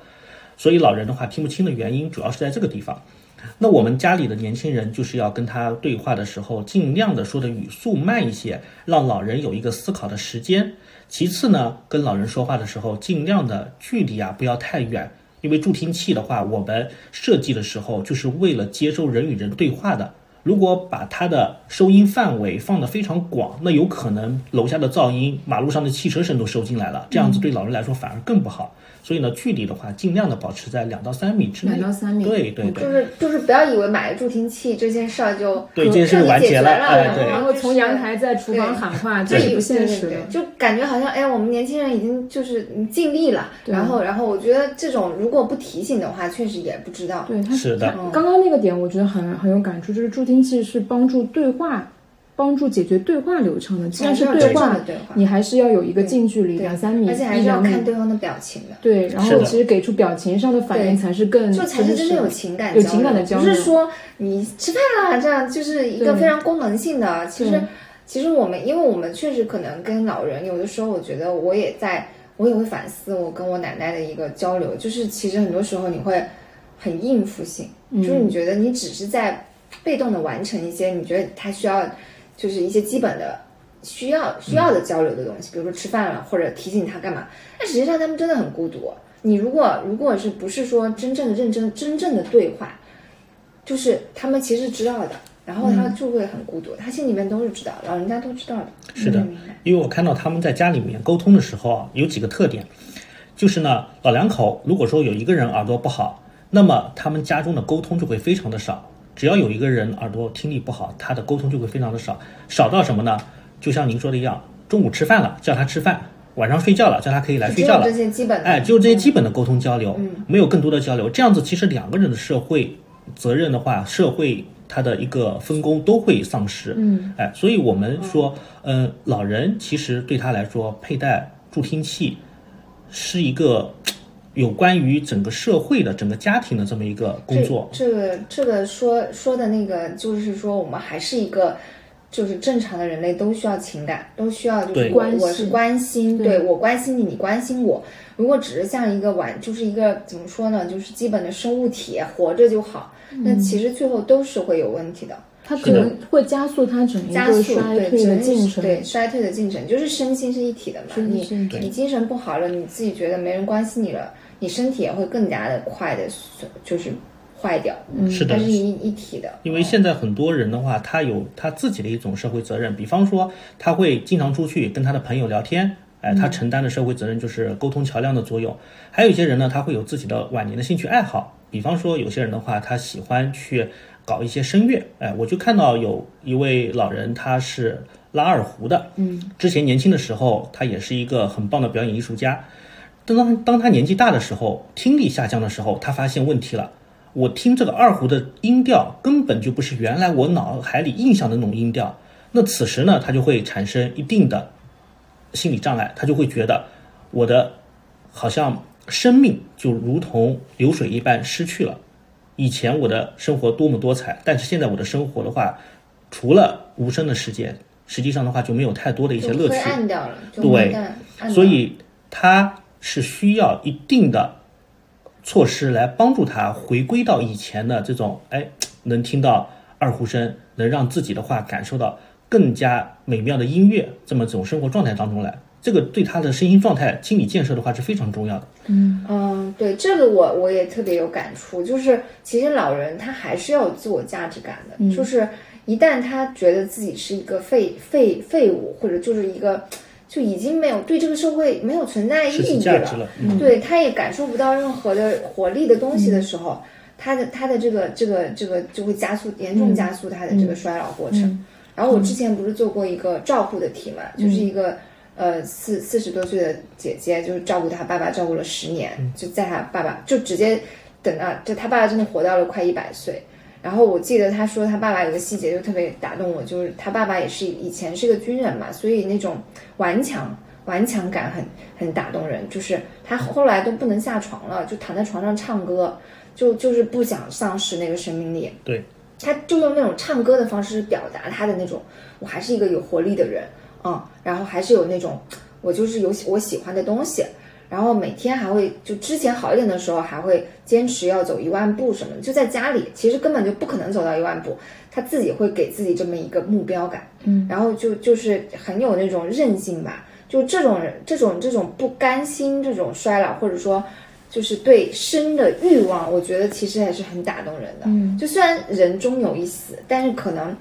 所以老人的话听不清的原因，主要是在这个地方。那我们家里的年轻人就是要跟他对话的时候，尽量的说的语速慢一些，让老人有一个思考的时间。其次呢，跟老人说话的时候，尽量的距离啊不要太远，因为助听器的话，我们设计的时候就是为了接收人与人对话的。如果把它的收音范围放得非常广，那有可能楼下的噪音、马路上的汽车声都收进来了，这样子对老人来说反而更不好。所以呢，距离的话，尽量的保持在两到三米之内。两到三米对对对。就是就是不要以为买了助听器这件事儿就对这件事完结了，哎对。然后从阳台在厨房喊话，这也不现实的。就感觉好像哎，我们年轻人已经就是尽力了，然后然后我觉得这种如果不提醒的话，确实也不知道。对，他是的。刚刚那个点我觉得很很有感触，就是助听器是帮助对话。帮助解决对话流畅的，既然是对话，对话你还是要有一个近距离两三米，而且还是要看对方的表情的。对，然后其实给出表情上的反应才是更，就才是真正有情感、有情感的交流。不是说你吃饭了这样，就是一个非常功能性的。其实，其实我们，因为我们确实可能跟老人有的时候，我觉得我也在，我也会反思我跟我奶奶的一个交流，就是其实很多时候你会很应付性，就是你觉得你只是在被动的完成一些，你觉得他需要。就是一些基本的需要需要的交流的东西，比如说吃饭了或者提醒他干嘛。但实际上他们真的很孤独。你如果如果是不是说真正的认真真正的对话，就是他们其实知道的，然后他就会很孤独，他心里面都是知道，老人家都知道的。是的，因为我看到他们在家里面沟通的时候啊，有几个特点，就是呢，老两口如果说有一个人耳朵不好，那么他们家中的沟通就会非常的少。只要有一个人耳朵听力不好，他的沟通就会非常的少，少到什么呢？就像您说的一样，中午吃饭了叫他吃饭，晚上睡觉了叫他可以来睡觉了。这些基本，哎，就这些基本的沟通交流，没有更多的交流。这样子其实两个人的社会责任的话，社会他的一个分工都会丧失。嗯，哎，所以我们说，嗯，老人其实对他来说，佩戴助听器是一个。有关于整个社会的、整个家庭的这么一个工作，这个这个说说的那个，就是说我们还是一个，就是正常的人类都需要情感，都需要就是关我是关心，对我关心你，你关心我。如果只是像一个玩，就是一个怎么说呢，就是基本的生物体活着就好，那其实最后都是会有问题的。它可能会加速它整一个衰退的进程，对衰退的进程，就是身心是一体的嘛。你你精神不好了，你自己觉得没人关心你了。你身体也会更加的快的，就是坏掉，是的，它是一一体的。因为现在很多人的话，他有他自己的一种社会责任，比方说他会经常出去跟他的朋友聊天，哎，他承担的社会责任就是沟通桥梁的作用。还有一些人呢，他会有自己的晚年的兴趣爱好，比方说有些人的话，他喜欢去搞一些声乐，哎，我就看到有一位老人，他是拉二胡的，嗯，之前年轻的时候，他也是一个很棒的表演艺术家。当当他年纪大的时候，听力下降的时候，他发现问题了。我听这个二胡的音调根本就不是原来我脑海里印象的那种音调。那此时呢，他就会产生一定的心理障碍，他就会觉得我的好像生命就如同流水一般失去了。以前我的生活多么多彩，但是现在我的生活的话，除了无声的时间，实际上的话就没有太多的一些乐趣。暗掉了。对，所以他。是需要一定的措施来帮助他回归到以前的这种，哎，能听到二胡声，能让自己的话感受到更加美妙的音乐，这么这种生活状态当中来。这个对他的身心状态、心理建设的话是非常重要的。嗯，对，这个我我也特别有感触，就是其实老人他还是要有自我价值感的，就是一旦他觉得自己是一个废废废物，或者就是一个就已经没有对这个社会没有存在意义了，对，他也感受不到任何的活力的东西的时候，他的他的这个这个这个就会加速严重加速他的这个衰老过程。然后我之前不是做过一个照顾的题嘛，就是一个呃四四十多岁的姐姐，就是照顾她爸爸照顾了十年，就在她爸爸就直接等到就她爸爸真的活到了快一百岁。然后我记得他说他爸爸有个细节就特别打动我，就是他爸爸也是以前是个军人嘛，所以那种顽强顽强感很很打动人。就是他后来都不能下床了，就躺在床上唱歌，就就是不想丧失那个生命力。对，他就用那种唱歌的方式表达他的那种，我还是一个有活力的人，嗯，然后还是有那种我就是有喜我喜欢的东西，然后每天还会就之前好一点的时候还会坚持要走一万步什么的，就在家里其实根本就不可能走到一万步，他自己会给自己这么一个目标感，嗯，然后就就是很有那种韧性吧，就这种人这种这种不甘心这种衰老或者说。就是对生的欲望，我觉得其实还是很打动人的。嗯，就虽然人终有一死，但是可能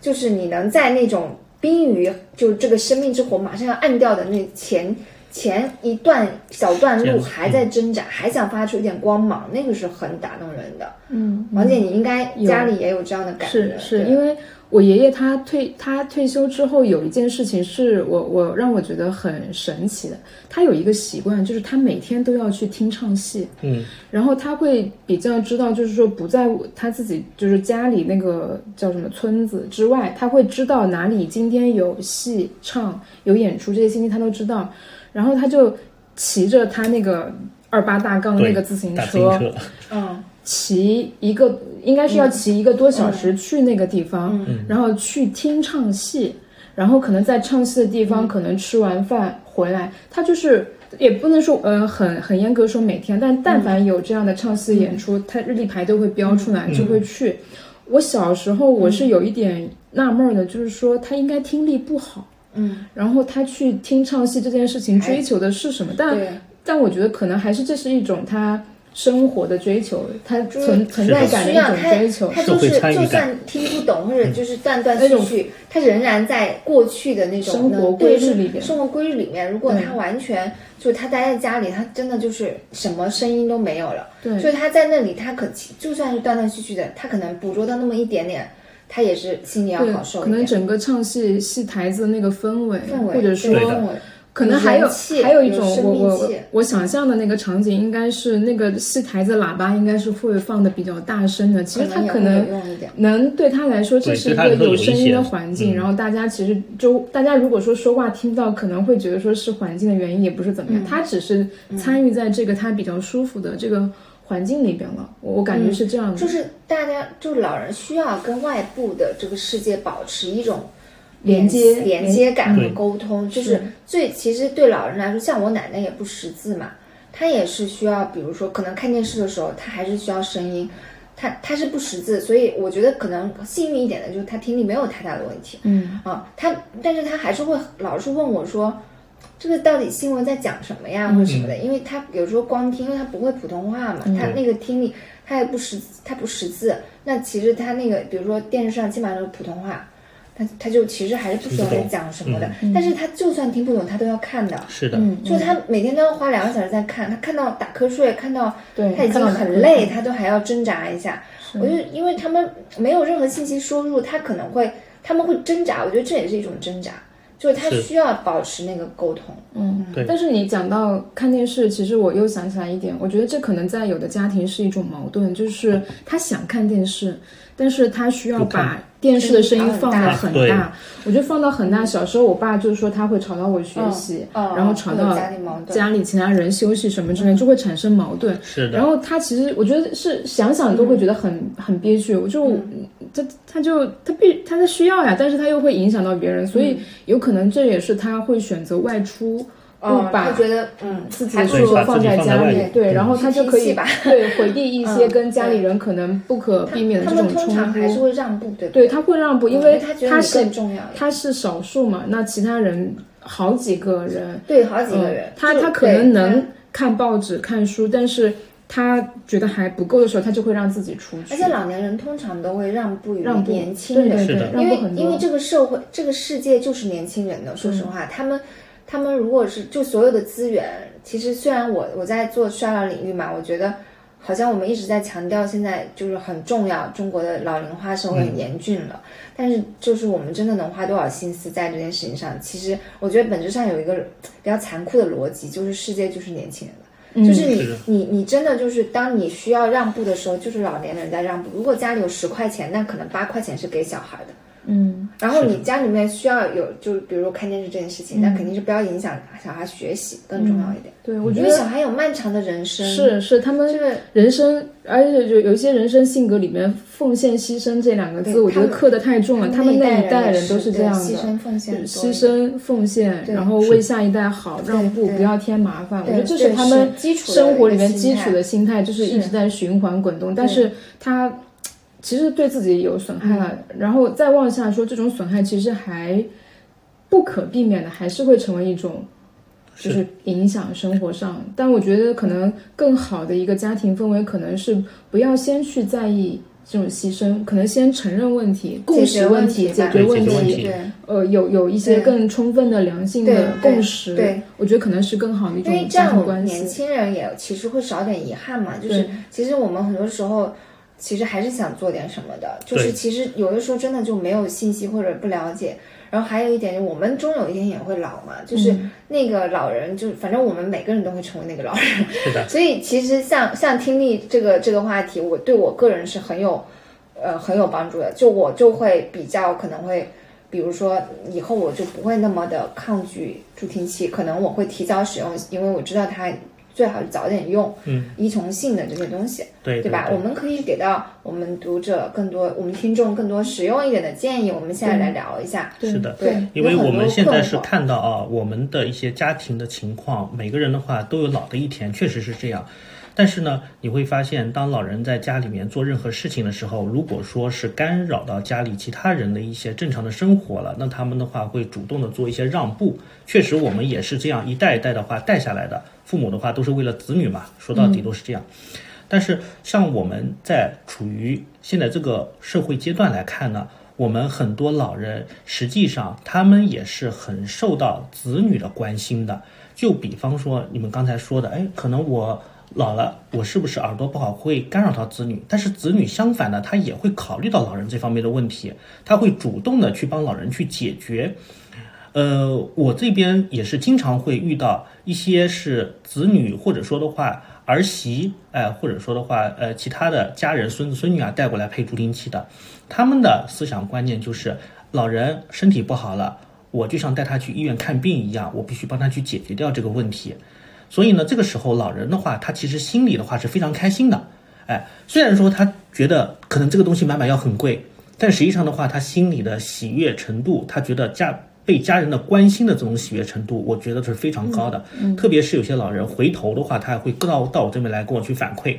就是你能在那种濒于就这个生命之火马上要暗掉的那前前一段小段路还在挣扎，还想发出一点光芒，那个是很打动人的。嗯，王姐，你应该家里也有这样的感觉。是是，因为我爷爷他退他退休之后有一件事情是我我让我觉得很神奇的，他有一个习惯，就是他每天都要去听唱戏，嗯，然后他会比较知道，就是说不在他自己就是家里那个叫什么村子之外，他会知道哪里今天有戏唱有演出这些信息他都知道，然后他就骑着他那个二八大杠那个自行车，嗯。骑一个应该是要骑一个多小时去那个地方，嗯。然后去听唱戏，然后可能在唱戏的地方，可能吃完饭回来，他就是也不能说呃很很严格说每天，但但凡有这样的唱戏演出，他日历牌都会标出来，就会去。我小时候我是有一点纳闷儿的，就是说他应该听力不好，嗯，然后他去听唱戏这件事情追求的是什么？但对，但我觉得可能还是这是一种他生活的追求，他存存在感的一种需要他追求。他就是就算听不懂或者就是断断续续，他仍然在过去的那种生活规律里面生活规律里面，如果他完全就是他待在家里，他真的就是什么声音都没有了。对。所以他在那里，他可就算是断断续续的，他可能捕捉到那么一点点，他也是心里要好受，可一点。能整个唱戏戏台子的那个氛围，氛围或者说可能还有还有一种我我我想象的那个场景，应该是那个戏台子喇叭应该是会放的比较大声的。其实他可能。能对他来说，这是一个有有声音的环境。嗯然后大家其实就大家如果说说话听不到，可能会觉得说是环境的原因，也不是怎么样。他只是参与在这个他比较舒服的这个环境里边了。我我感觉是这样的。就是大家，就是老人需要跟外部的这个世界保持一种连接连接感和沟通。就是最其实对老人来说，像我奶奶也不识字嘛，她也是需要，比如说可能看电视的时候，她还是需要声音。她她是不识字，所以我觉得可能幸运一点的就是她听力没有太大的问题。嗯啊，她但是她还是会老是问我说。这个到底新闻在讲什么呀，或者什么的？因为他有时候光听，因为他不会普通话嘛，他那个听力他也不识，他不识字。那其实他那个，比如说电视上基本上都是普通话，他他就其实还是不知道在讲什么的。但是他就算听不懂，他都要看的。是的，嗯，就他每天都要花两个小时在看，他看到打瞌睡，看到他已经很累，他都还要挣扎一下。我就因为他们没有任何信息输入，他可能会他们会挣扎，我觉得这也是一种挣扎，就是他需要保持那个沟通。嗯，对。但是你讲到看电视，其实我又想起来一点，我觉得这可能在有的家庭是一种矛盾，就是他想看电视，但是他需要把电视的声音放到很对大。我觉得放到很大。小时候我爸就是说他会吵到我学习，然后吵到家里其他人休息什么之类，就会产生矛盾。是的然。后他其实我觉得是想想都会觉得很、很憋屈，我就他他就他必他的需要呀，但是他又会影响到别人，所以有可能这也是他会选择外出，不嗯，把他觉得嗯，自己还放在家里对，嗯。然后他就可以 对回避一些嗯跟家里人可能不可避免的这种冲通常还是。会让步，对不对，他会让步，因因为他觉得你他是更重要。他是少数嘛，那其他人好几个人，对，好几个人，嗯他他可能能看报纸、看书，但是他觉得还不够的时候，他就会让自己出去，而且老年人通常都会让步于让步年轻人，对对对，因为让步很多，因为这个社会这个世界就是年轻人的，说实话，他们他们如果是就所有的资源，其实虽然我我在做衰老领域嘛，我觉得好像我们一直在强调现在就是很重要，中国的老龄化社会很严峻了，但是就是我们真的能花多少心思在这件事情上？其实我觉得本质上有一个比较残酷的逻辑，就是世界就是年轻人的。就是你你你真的就是当你需要让步的时候，就是老年人在让步。如果家里有十块钱，那可能八块钱是给小孩的。嗯，然后你家里面需要有，就比如说看电视这件事情，那肯定是不要影响小孩学习更重要一点。对我觉得小孩有漫长的人生，是是他们这个人生，而且就有一些人生性格里面奉献、牺牲这两个字，我觉得刻的太重了。他们那那一代人人都是这样牺牲奉献牺牲奉献，然后为下一代好，让步，不要添麻烦。我觉得这是他们基础生活里面基础的心态，就是一直在循环滚动。但是他其实对自己有损害了，嗯然后再往下说，这种损害其实还不可避免的，还是会成为一种。就是影响生活上，但我觉得可能更好的一个家庭氛围，可能是不要先去在意这种牺牲，可能先承认问题、共识问题、解决问题，对呃，有有一些更充分的良性的共识，对我觉得可能是更好的一因为种这样家庭关年。轻人也其实会少点遗憾嘛。就是其实我们很多时候其实还是想做点什么的，就是其实有的时候真的就没有信息或者不了解。然后还有一点，我们终有一天也会老嘛，就是嗯那个老人，就反正我们每个人都会成为那个老人。是的，所以其实像像听力这个这个话题，我对我个人是很有呃很有帮助的。就我就会比较可能会，比如说以后我就不会那么的抗拒助听器，可能我会提早使用，因为我知道它最好是早点用，嗯，依从性的这些东西，对对吧？我们可以给到我们读者更多，我们听众更多实用一点的建议。我们现在来聊一下，对是的对，因为我们现在是看到啊，我们的一些家庭的情况，每个人的话都有老的一天，确实是这样。但是呢，你会发现，当老人在家里面做任何事情的时候，如果说是干扰到家里其他人的一些正常的生活了，那他们的话会主动的做一些让步。确实，我们也是这样一代一代的话带下来的。父母的话都是为了子女嘛，说到底都是这样。但是像我们在处于现在这个社会阶段来看呢，我们很多老人实际上他们也是很受到子女的关心的。就比方说你们刚才说的，哎，可能我老了，我是不是耳朵不好会干扰到子女？但是子女相反呢，他也会考虑到老人这方面的问题，他会主动的去帮老人去解决。呃，我这边也是经常会遇到一些是子女或者说的话儿媳，哎、或者说的话，呃，其他的家人孙子孙女啊带过来配助听器的，他们的思想观念就是老人身体不好了，我就像带他去医院看病一样，我必须帮他去解决掉这个问题。所以呢，这个时候老人的话，他其实心里的话是非常开心的，哎，虽然说他觉得可能这个东西买买要很贵，但实际上的话，他心里的喜悦程度，他觉得价被家人的关心的这种喜悦程度，我觉得是非常高的。特别是有些老人回头的话，他还会到到我这边来跟我去反馈。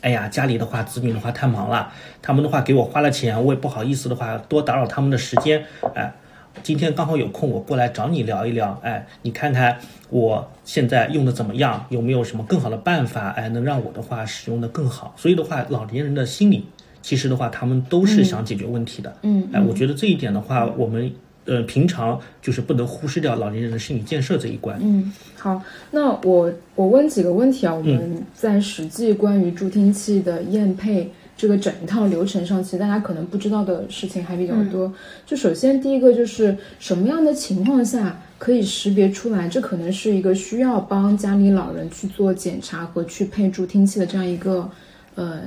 哎呀，家里的话，子女的话太忙了，他们的话给我花了钱，我也不好意思的话多打扰他们的时间，哎。今天刚好有空，我过来找你聊一聊。哎，你看看我现在用的怎么样？有没有什么更好的办法？哎，能让我的话使用的更好？所以的话，老年人的心理，其实的话，他们都是想解决问题的。嗯，哎，我觉得这一点的话，我们呃平常就是不能忽视掉老年人的心理建设这一关。嗯，好，那我我问几个问题啊，我嗯们在实际关于助听器的验配这个整一套流程上，其实大家可能不知道的事情还比较多。就首先第一个就是什么样的情况下可以识别出来，这可能是一个需要帮家里老人去做检查和去配助听器的这样一个呃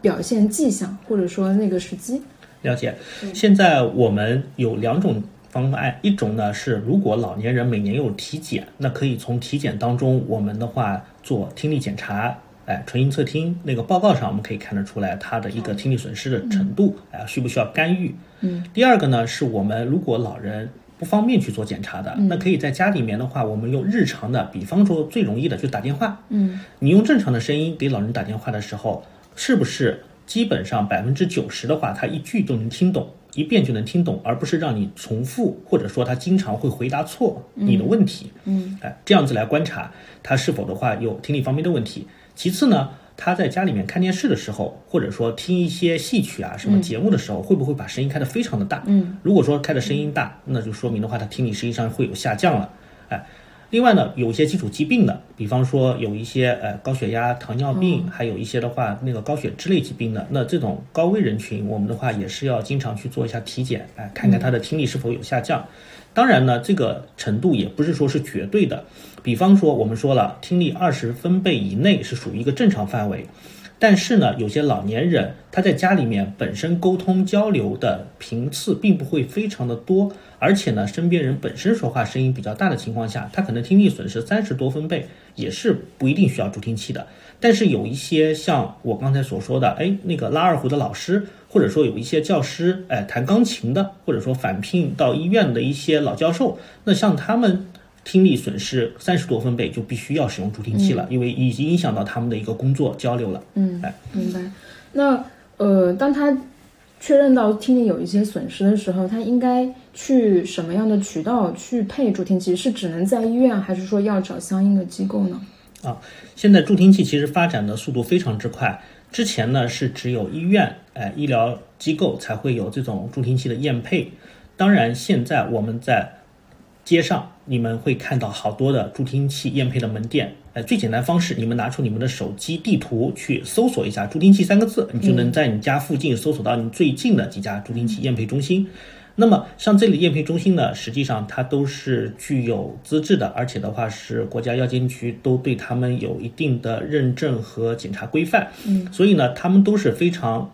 表现迹象，或者说那个时机。了解。现在我们有两种方案，一种呢是如果老年人每年有体检，那可以从体检当中我们的话做听力检查。哎，纯音测听那个报告上，我们可以看得出来他的一个听力损失的程度，哎，需不需要干预？嗯。第二个呢，是我们如果老人不方便去做检查的，那可以在家里面的话，我们用日常的，比方说最容易的就打电话。嗯。你用正常的声音给老人打电话的时候，是不是基本上百分之九十的话，他一句都能听懂？一遍就能听懂，而不是让你重复，或者说他经常会回答错你的问题。嗯，哎，这样子来观察他是否的话有听力方面的问题。其次呢，他在家里面看电视的时候，或者说听一些戏曲啊什么节目的时候，会不会把声音开得非常的大？嗯，如果说开的声音大，那就说明的话，他听力实际上会有下降了。哎。另外呢，有一些基础疾病的，比方说有一些呃高血压、糖尿病，还有一些的话那个高血脂类疾病的，那这种高危人群，我们的话也是要经常去做一下体检，哎，看看他的听力是否有下降。当然呢，这个程度也不是说是绝对的，比方说我们说了，听力二十分贝以内是属于一个正常范围。但是呢，有些老年人他在家里面本身沟通交流的频次并不会非常的多，而且呢，身边人本身说话声音比较大的情况下，他可能听力损失三十多分贝也是不一定需要助听器的。但是有一些像我刚才所说的，哎，那个拉二胡的老师，或者说有一些教师，哎，弹钢琴的，或者说返聘到医院的一些老教授，那像他们。听力损失三十多分贝就必须要使用助听器了，因为已经影响到他们的一个工作交流了。嗯，哎，明白。那呃，当他确认到听力有一些损失的时候，他应该去什么样的渠道去配助听器？是只能在医院，还是说要找相应的机构呢？啊，现在助听器其实发展的速度非常之快。之前呢是只有医院，哎，医疗机构才会有这种助听器的验配。当然，现在我们在街上你们会看到好多的助听器验配的门店，哎，最简单方式，你们拿出你们的手机地图去搜索一下“助听器”三个字，你就能在你家附近搜索到你最近的几家助听器验配中心。那么像这里验配中心呢，实际上它都是具有资质的，而且的话是国家药监局都对他们有一定的认证和检查规范，嗯，所以呢，他们都是非常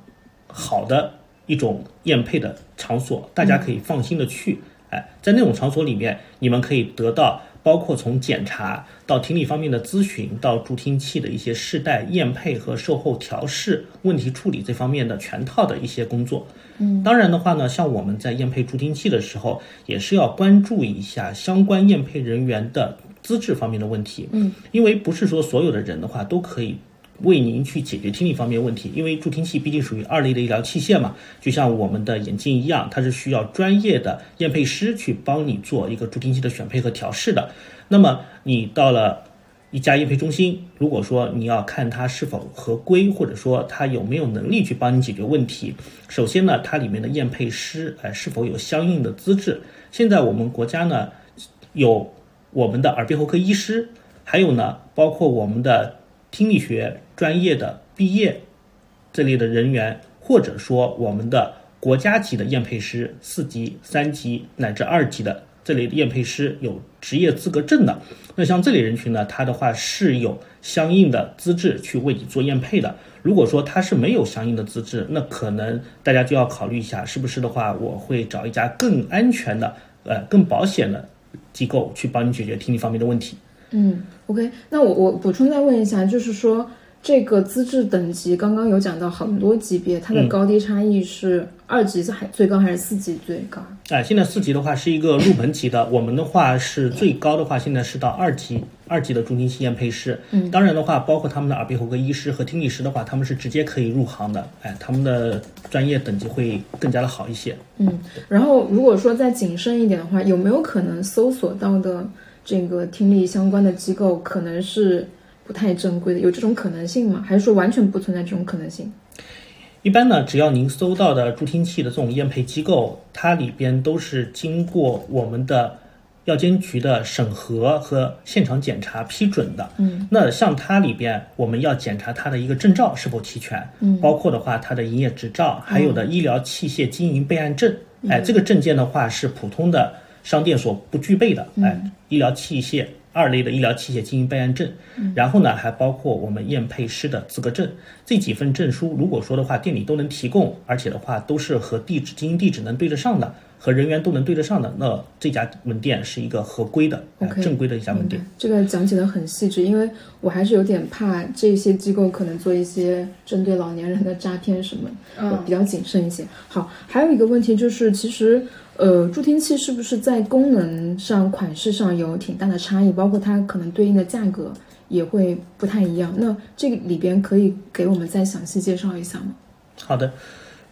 好的一种验配的场所，大家可以放心的去。哎，在那种场所里面，你们可以得到包括从检查到听力方面的咨询，到助听器的一些试戴、验配和售后调试、问题处理这方面的全套的一些工作。嗯，当然的话呢，像我们在验配助听器的时候，也是要关注一下相关验配人员的资质方面的问题。嗯，因为不是说所有的人的话都可以。为您去解决听力方面问题，因为助听器毕竟属于二类的医疗器械嘛，就像我们的眼镜一样，它是需要专业的验配师去帮你做一个助听器的选配和调试的。那么你到了一家验配中心，如果说你要看它是否合规，或者说它有没有能力去帮你解决问题，首先呢，它里面的验配师哎是否有相应的资质？现在我们国家呢有我们的耳鼻喉科医师，还有呢包括我们的听力学。专业的毕业这类的人员，或者说我们的国家级的验配师，四级、三级乃至二级的这类的验配师有职业资格证的，那像这类人群呢，他的话是有相应的资质去为你做验配的。如果说他是没有相应的资质，那可能大家就要考虑一下，是不是的话，我会找一家更安全的、呃更保险的机构去帮你解决听力方面的问题。嗯，OK，那我我补充再问一下，就是说。这个资质等级刚刚有讲到很多级别，它的高低差异是二级是还最高还是四级最高？哎，现在四级的话是一个入门级的，我们的话是最高的话，现在是到二级，二级的助听器验配师。嗯，当然的话，包括他们的耳鼻喉科医师和听力师的话，他们是直接可以入行的。哎，他们的专业等级会更加的好一些。嗯，然后如果说再谨慎一点的话，有没有可能搜索到的这个听力相关的机构可能是？不太正规的，有这种可能性吗？还是说完全不存在这种可能性？一般呢，只要您搜到的助听器的这种验配机构，它里边都是经过我们的药监局的审核和现场检查批准的。嗯，那像它里边，我们要检查它的一个证照是否齐全，嗯，包括的话，它的营业执照，还有的医疗器械经营备案证。哎，这个证件的话是普通的商店所不具备的。哎，医疗器械。二类的医疗器械经营备案证，然后呢，还包括我们验配师的资格证，这几份证书，如果说的话，店里都能提供，而且的话都是和地址经营地址能对得上的，和人员都能对得上的，那这家门店是一个合规的、正规的一家门店。这个讲解的很细致，因为我还是有点怕这些机构可能做一些针对老年人的诈骗什么，比较谨慎一些。好，还有一个问题就是，其实。呃，助听器是不是在功能上、款式上有挺大的差异？包括它可能对应的价格也会不太一样。那这个里边可以给我们再详细介绍一下吗？好的，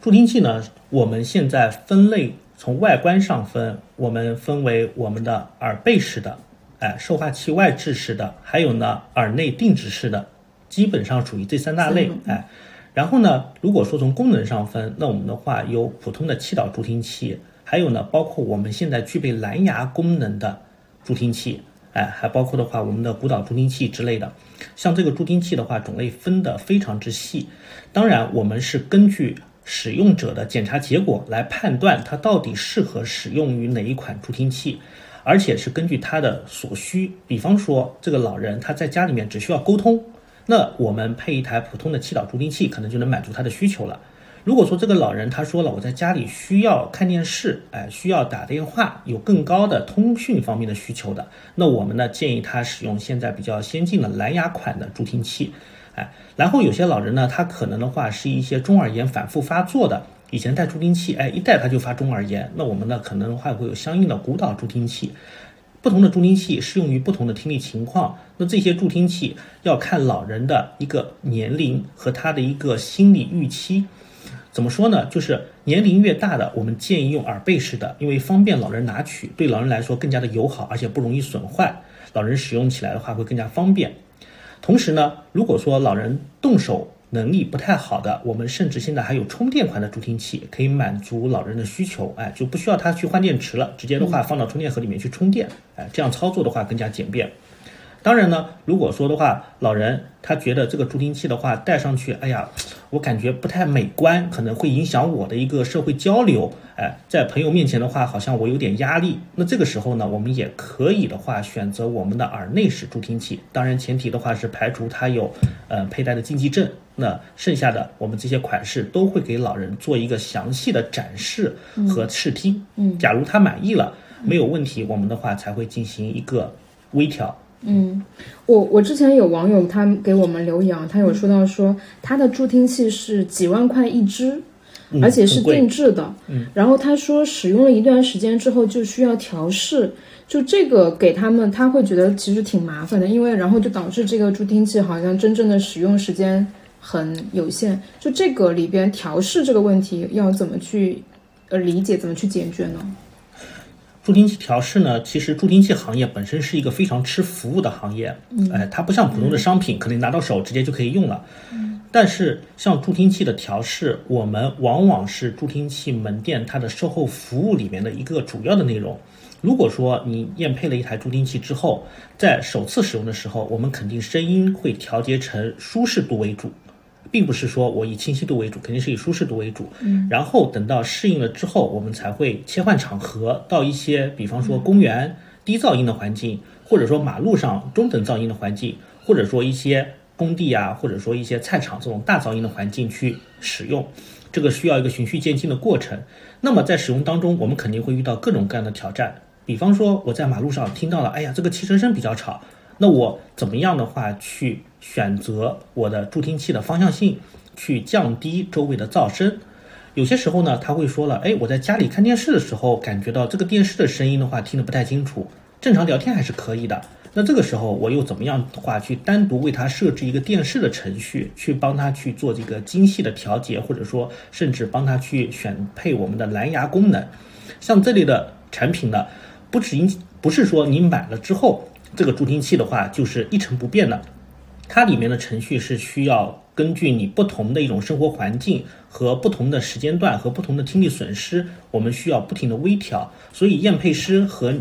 助听器呢，我们现在分类从外观上分，我们分为我们的耳背式的，哎，受话器外置式的，还有呢耳内定制式的，基本上属于这三大类，哎。然后呢，如果说从功能上分，那我们的话有普通的气导助听器，还有呢，包括我们现在具备蓝牙功能的助听器，哎，还包括的话我们的骨导助听器之类的。像这个助听器的话，种类分得非常之细。当然，我们是根据使用者的检查结果来判断它到底适合使用于哪一款助听器，而且是根据他的所需。比方说，这个老人他在家里面只需要沟通，那我们配一台普通的气导助听器，可能就能满足他的需求了。如果说这个老人他说了我在家里需要看电视，哎，需要打电话，有更高的通讯方面的需求的，那我们呢建议他使用现在比较先进的蓝牙款的助听器，哎，然后有些老人呢，他可能的话是一些中耳炎反复发作的，以前戴助听器，哎，一戴他就发中耳炎，那我们呢可能还会有相应的鼓导助听器，不同的助听器适用于不同的听力情况，那这些助听器要看老人的一个年龄和他的一个心理预期。怎么说呢？就是年龄越大的，我们建议用耳背式的，因为方便老人拿取，对老人来说更加的友好，而且不容易损坏，老人使用起来的话会更加方便。同时呢，如果说老人动手能力不太好的，我们甚至现在还有充电款的助听器，可以满足老人的需求，哎，就不需要他去换电池了，直接的话放到充电盒里面去充电，哎，这样操作的话更加简便。当然呢，如果说的话，老人他觉得这个助听器的话戴上去，哎呀，我感觉不太美观，可能会影响我的一个社会交流，哎，在朋友面前的话，好像我有点压力。那这个时候呢，我们也可以的话选择我们的耳内式助听器，当然前提的话是排除他有呃佩戴的禁忌症。那剩下的我们这些款式都会给老人做一个详细的展示和试听。嗯，假如他满意了，没有问题，我们的话才会进行一个微调。嗯，我我之前有网友他给我们留言，他有说到说他的助听器是几万块一支，而且是定制的。嗯，然后他说使用了一段时间之后就需要调试，就这个给他们他会觉得其实挺麻烦的，因为然后就导致这个助听器好像真正的使用时间很有限。就这个里边调试这个问题要怎么去呃理解，怎么去解决呢？助听器调试呢，其实助听器行业本身是一个非常吃服务的行业，哎，它不像普通的商品，可能拿到手直接就可以用了。但是像助听器的调试，我们往往是助听器门店它的售后服务里面的一个主要的内容。如果说你验配了一台助听器之后，在首次使用的时候，我们肯定声音会调节成舒适度为主。并不是说我以清晰度为主，肯定是以舒适度为主。嗯，然后等到适应了之后，我们才会切换场合，到一些比方说公园低噪音的环境，或者说马路上中等噪音的环境，或者说一些工地啊，或者说一些菜场这种大噪音的环境去使用。这个需要一个循序渐进的过程。那么在使用当中，我们肯定会遇到各种各样的挑战。比方说我在马路上听到了，哎呀，这个汽车声比较吵。那我怎么样的话去选择我的助听器的方向性，去降低周围的噪声？有些时候呢，他会说了，哎，我在家里看电视的时候，感觉到这个电视的声音的话听得不太清楚，正常聊天还是可以的。那这个时候我又怎么样的话去单独为他设置一个电视的程序，去帮他去做这个精细的调节，或者说甚至帮他去选配我们的蓝牙功能？像这类的产品呢，不止因不是说你买了之后。这个助听器的话，就是一成不变的，它里面的程序是需要根据你不同的一种生活环境和不同的时间段和不同的听力损失，我们需要不停的微调。所以验配师和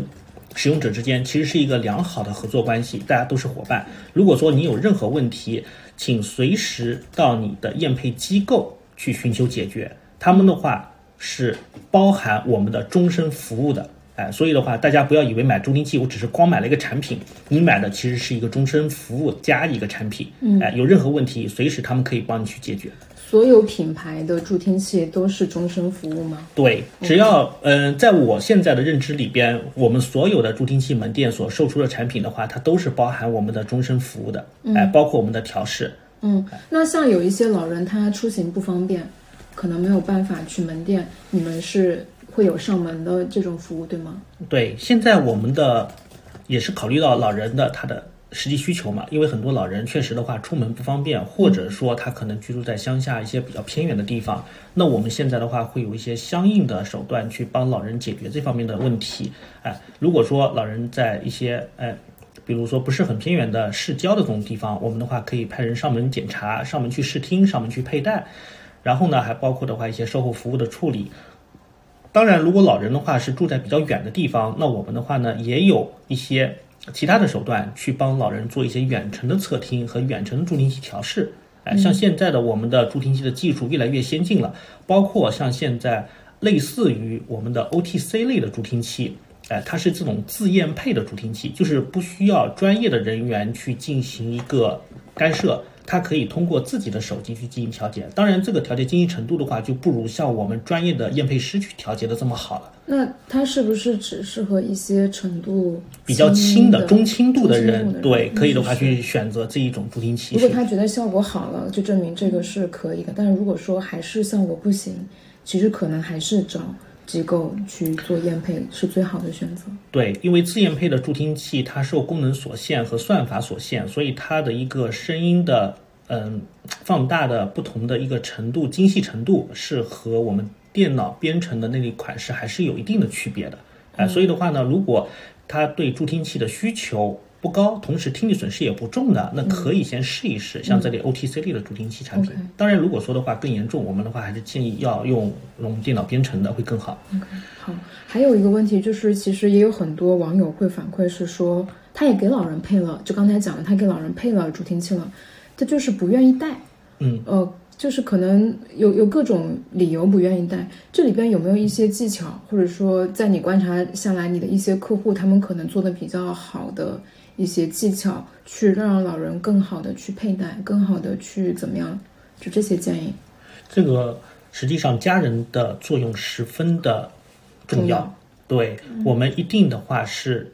使用者之间其实是一个良好的合作关系，大家都是伙伴。如果说你有任何问题，请随时到你的验配机构去寻求解决，他们的话是包含我们的终身服务的。哎，所以的话，大家不要以为买助听器我只是光买了一个产品，你买的其实是一个终身服务加一个产品。嗯，哎，有任何问题，随时他们可以帮你去解决。所有品牌的助听器都是终身服务吗？对，只要嗯，在我现在的认知里边，我们所有的助听器门店所售出的产品的话，它都是包含我们的终身服务的。哎，包括我们的调试。嗯，那像有一些老人他出行不方便，可能没有办法去门店，你们是？会有上门的这种服务，对吗？对，现在我们的也是考虑到老人的他的实际需求嘛，因为很多老人确实的话出门不方便，或者说他可能居住在乡下一些比较偏远的地方，那我们现在的话会有一些相应的手段去帮老人解决这方面的问题。哎，如果说老人在一些哎，比如说不是很偏远的市郊的这种地方，我们的话可以派人上门检查，上门去试听，上门去佩戴，然后呢还包括的话一些售后服务的处理。当然，如果老人的话是住在比较远的地方，那我们的话呢也有一些。其他的手段去帮老人做一些远程的测听和远程的助听器调试，哎，像现在的我们的助听器的技术越来越先进了，包括像现在类似于我们的 OTC 类的助听器，哎，它是这种自验配的助听器，就是不需要专业的人员去进行一个干涉。它可以通过自己的手机去进行调节，当然这个调节精细程度的话，就不如像我们专业的验配师去调节的这么好了。那它是不是只适合一些程度比较轻的、中轻度的人？对，可以的话去选择这一种助听器。如果他觉得效果好了，就证明这个是可以的。但是如果说还是效果不行，其实可能还是找。机构去做验配是最好的选择。对，因为自验配的助听器它受功能所限和算法所限，所以它的一个声音的嗯放大的不同的一个程度、精细程度是和我们电脑编程的那类款式还是有一定的区别的。哎，所以的话呢，如果他对助听器的需求。不高，同时听力损失也不重的，那可以先试一试，像这类 OTC 类的助听器产品。当然，如果说的话更严重，我们的话还是建议要用用电脑编程的会更好。OK，好，还有一个问题就是，其实也有很多网友会反馈是说，他也给老人配了，就刚才讲的，他给老人配了助听器了，他就是不愿意戴。嗯，呃，就是可能有有各种理由不愿意戴。这里边有没有一些技巧，或者说在你观察下来，你的一些客户他们可能做的比较好的？一些技巧，去让老人更好的去佩戴，更好的去怎么样？就这些建议。这个实际上家人的作用十分的重要。对我们一定的话是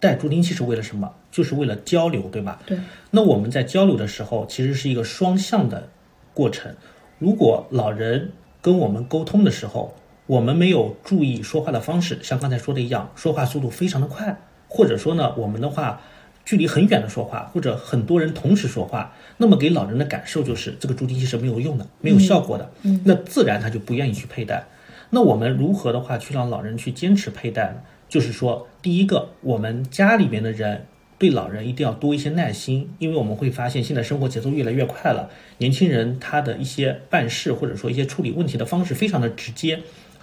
戴助听器是为了什么？就是为了交流，对吧？对。那我们在交流的时候，其实是一个双向的过程。如果老人跟我们沟通的时候，我们没有注意说话的方式，像刚才说的一样，说话速度非常的快。或者说呢，我们的话，距离很远的说话，或者很多人同时说话，那么给老人的感受就是这个助听器是没有用的，没有效果的。嗯，那自然他就不愿意去佩戴。那我们如何的话去让老人去坚持佩戴呢？就是说，第一个，我们家里面的人对老人一定要多一些耐心，因为我们会发现现在生活节奏越来越快了，年轻人他的一些办事或者说一些处理问题的方式非常的直接。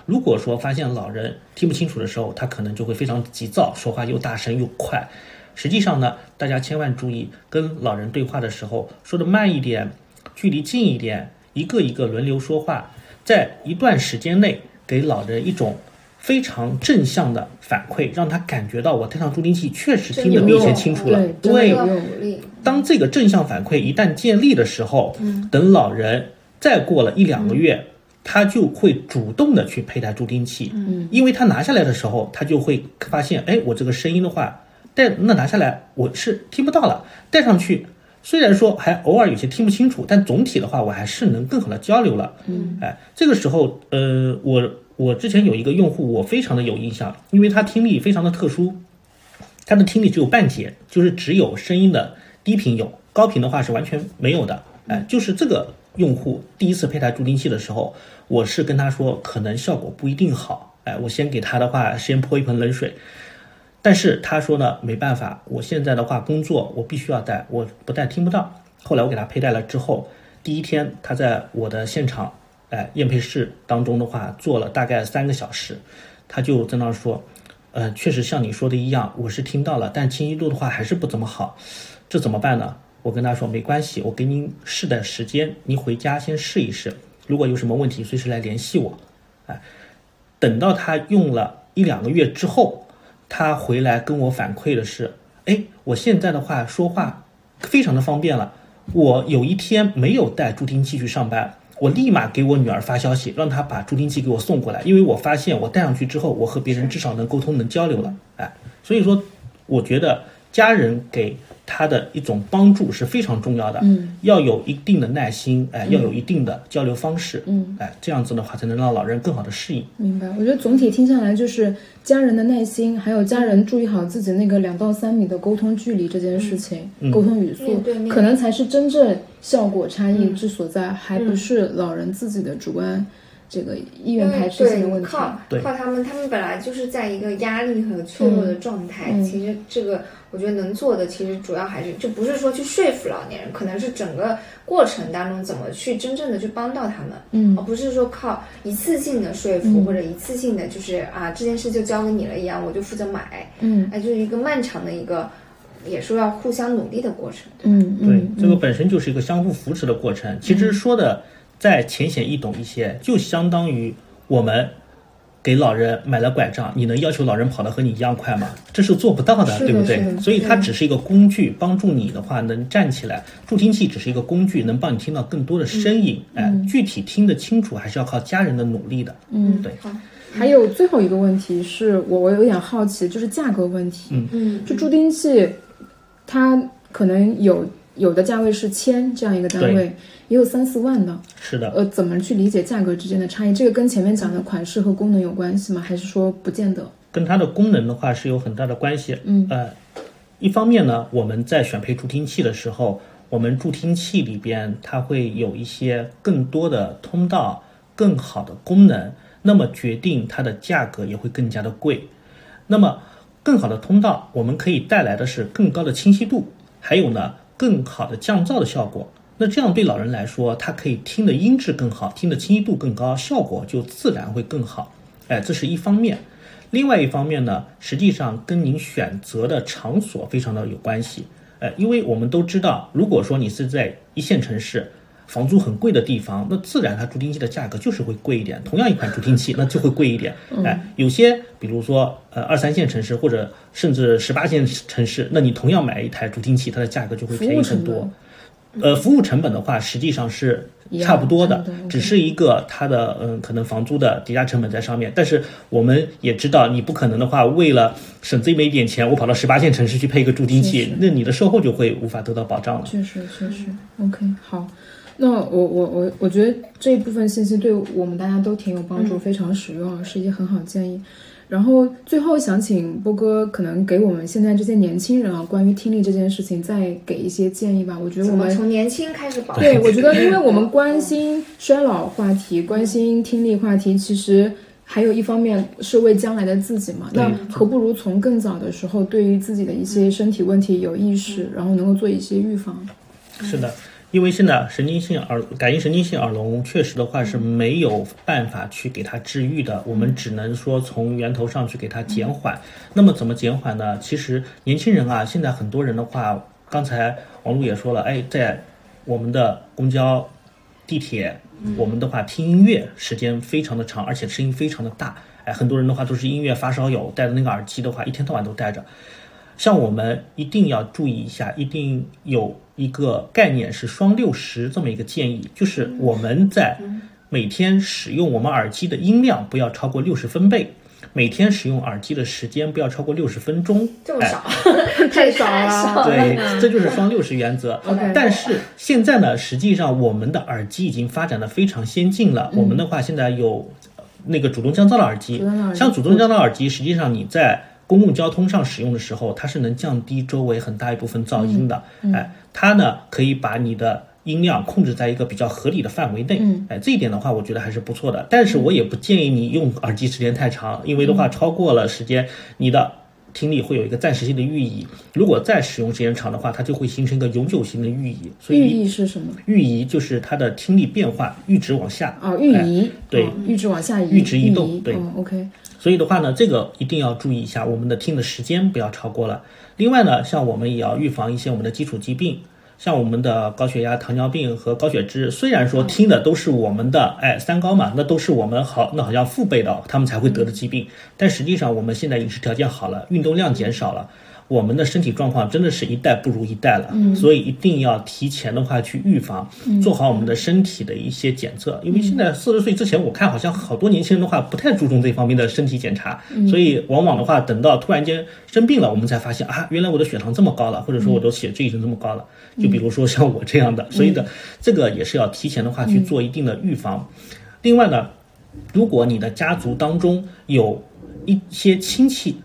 如果说发现老人听不清楚的时候，他可能就会非常急躁，说话又大声又快。实际上呢，大家千万注意，跟老人对话的时候说的慢一点，距离近一点，一个一个轮流说话，在一段时间内给老人一种非常正向的反馈，让他感觉到我戴上助听器确实听得比以前清楚了。对，当这个正向反馈一旦建立的时候，等老人再过了一两个月。他就会主动的去佩戴助听器，嗯，因为他拿下来的时候，他就会发现，哎，我这个声音的话，戴那拿下来我是听不到了，戴上去。虽然说还偶尔有些听不清楚，但总体的话我还是能更好的交流了，嗯，哎，这个时候，呃，我我之前有一个用户，我非常的有印象，因为他听力非常的特殊，他的听力只有半截，就是只有声音的低频有，高频的话是完全没有的，哎，就是这个。用户第一次佩戴助听器的时候，我是跟他说可能效果不一定好，哎，我先给他的话先泼一盆冷水，但是他说呢没办法，我现在的话工作我必须要戴，我不戴听不到。后来我给他佩戴了之后，第一天他在我的现场，哎验配室当中的话做了大概三个小时，他就在那说，呃，确实像你说的一样，我是听到了，但清晰度的话还是不怎么好，这怎么办呢？我跟他说没关系，我给您试的时间，您回家先试一试。如果有什么问题，随时来联系我。哎，等到他用了一两个月之后，他回来跟我反馈的是：哎，我现在的话说话非常的方便了。我有一天没有带助听器去上班，我立马给我女儿发消息，让她把助听器给我送过来，因为我发现我戴上去之后，我和别人至少能沟通、能交流了。哎，所以说，我觉得。家人给他的一种帮助是非常重要的。嗯，要有一定的耐心，哎，要有一定的交流方式。嗯，哎，这样子的话才能让老人更好的适应。明白。我觉得总体听下来就是家人的耐心，还有家人注意好自己那个两到三米的沟通距离这件事情，嗯沟通语速可能才是真正效果差异嗯之所在，还不是老人自己的主观这个意愿排斥性的问题。靠对靠他们，他们本来就是在一个压力和脆弱的状态。其实这个我觉得能做的，其实主要还是就不是说去说服老年人，可能是整个过程当中怎么去真正的去帮到他们，嗯而不是说靠一次性的说服、嗯或者一次性的就是啊这件事就交给你了一样，我就负责买，嗯哎，就是一个漫长的一个，也说要互相努力的过程。嗯对嗯，，这个本身就是一个相互扶持的过程。其实说的再浅显易懂一些，就相当于我们给老人买了拐杖，你能要求老人跑得和你一样快吗？这是做不到的，对不对？所以它只是一个工具，帮助你的话能站起来。助听器只是一个工具，能帮你听到更多的声音。哎，具体听得清楚，还是要靠家人的努力的。嗯对。好，还有最后一个问题是我我有点好奇，就是价格问题。嗯嗯，就助听器，它可能有有的价位是千这样一个单位，也有三四万的。是的，呃，怎么去理解价格之间的差异？这个跟前面讲的款式和功能有关系吗？还是说不见得？跟它的功能的话是有很大的关系。嗯，呃，一方面呢，我们在选配助听器的时候，我们助听器里边它会有一些更多的通道、更好的功能，那么决定它的价格也会更加的贵。那么更好的通道，我们可以带来的是更高的清晰度，还有呢更好的降噪的效果。那这样对老人来说，他可以听的音质更好，听的清晰度更高，效果就自然会更好。哎，这是一方面。另外一方面呢，实际上跟您选择的场所非常的有关系。呃，因为我们都知道，如果说你是在一线城市，房租很贵的地方，那自然它助听器的价格就是会贵一点。同样一款助听器，那就会贵一点。哎，有些比如说呃二三线城市或者甚至十八线城市，那你同样买一台助听器，它的价格就会便宜很多。呃，服务成本的话，实际上是差不多的只是一个它的嗯，可能房租的叠加成本在上面。但是我们也知道，你不可能的话，为了省这么一点钱，我跑到十八线城市去配一个助听器那你的售后就会无法得到保障了。确实，确实，OK，好。那我我我我觉得这一部分信息对我们大家都挺有帮助，非常实用，是一个很好建议。然后最后想请波哥，可能给我们现在这些年轻人啊，关于听力这件事情再给一些建议吧。我觉得我们从年轻开始保护？对，我觉得，因为我们关心衰老话题，关心听力话题，其实还有一方面是为将来的自己嘛。那何不如从更早的时候，对于自己的一些身体问题有意识，然后能够做一些预防。是的，因为现在神经性耳感应神经性耳聋确实的话是没有办法去给它治愈的，我们只能说从源头上去给它减缓。那么怎么减缓呢？其实年轻人啊，现在很多人的话，刚才王璐也说了，哎，在我们的公交、地铁，我们的话听音乐时间非常的长，而且声音非常的大。哎，很多人的话都是音乐发烧友，戴的那个耳机的话，一天到晚都戴着。像我们一定要注意一下，一定有一个概念是双六十这么一个建议，就是我们在每天使用我们耳机的音量不要超过六十分贝，每天使用耳机的时间不要超过六十分钟。哎这么少，太少了对，这就是双六十原则。但是现在呢，实际上我们的耳机已经发展的非常先进了。我们的话现在有呃那个主动降噪的耳，机像主动降噪耳机，实际上你在公共交通上使用的时候，它是能降低周围很大一部分噪音的。哎，它呢可以把你的音量控制在一个比较合理的范围内。嗯哎，这一点的话，我觉得还是不错的。但是我也不建议你用耳机时间太长，因为的话超过了时间，你的听力会有一个暂时性的阈移。如果再使用时间长的话，它就会形成一个永久性的阈移。所寓以意是什么？阈移就是它的听力变化阈值往下。哦，阈移，对哦阈值往下移，阈值移动对哦，OK，所以的话呢，这个一定要注意一下，我们的听的时间不要超过了。另外呢，像我们也要预防一些我们的基础疾病，像我们的高血压、糖尿病和高血脂。虽然说听的都是我们的哎三高嘛，那都是我们好那好像父辈的他们才会得的疾病，但实际上我们现在饮食条件好了，运动量减少了。我们的身体状况真的是一代不如一代了，所以一定要提前的话去预防，做好我们的身体的一些检测。因为现在四十岁之前，我看好像好多年轻人的话不太注重这方面的身体检查，所以往往的话等到突然间生病了，我们才发现啊，原来我的血糖这么高了，或者说我的血脂已经这么高了。就比如说像我这样的，所以的这个也是要提前的话去做一定的预防。另外呢，如果你的家族当中有一些亲戚，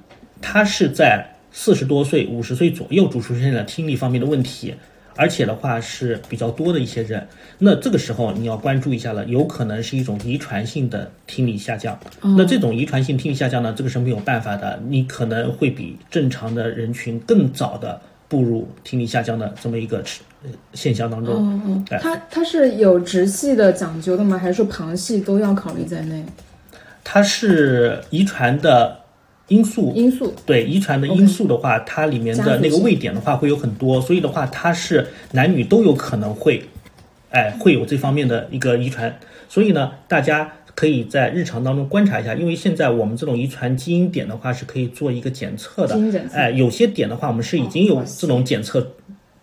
他是在四十多岁、五十岁左右就出现了听力方面的问题，而且的话是比较多的一些人，那这个时候你要关注一下了，有可能是一种遗传性的听力下降。那这种遗传性听力下降呢，这个是没有办法的，你可能会比正常的人群更早的步入听力下降的这么一个呃现象当中。嗯嗯，哎它它是有直系的讲究的吗？还是说旁系都要考虑在内？它是遗传的因素。因素。对遗传的因素的话，它里面的那个位点的话会有很多，所以的话，它是男女都有可能会，哎，会有这方面的一个遗传。所以呢，大家可以在日常当中观察一下，因为现在我们这种遗传基因点的话是可以做一个检测的。哎，有些点的话我们是已经有这种检测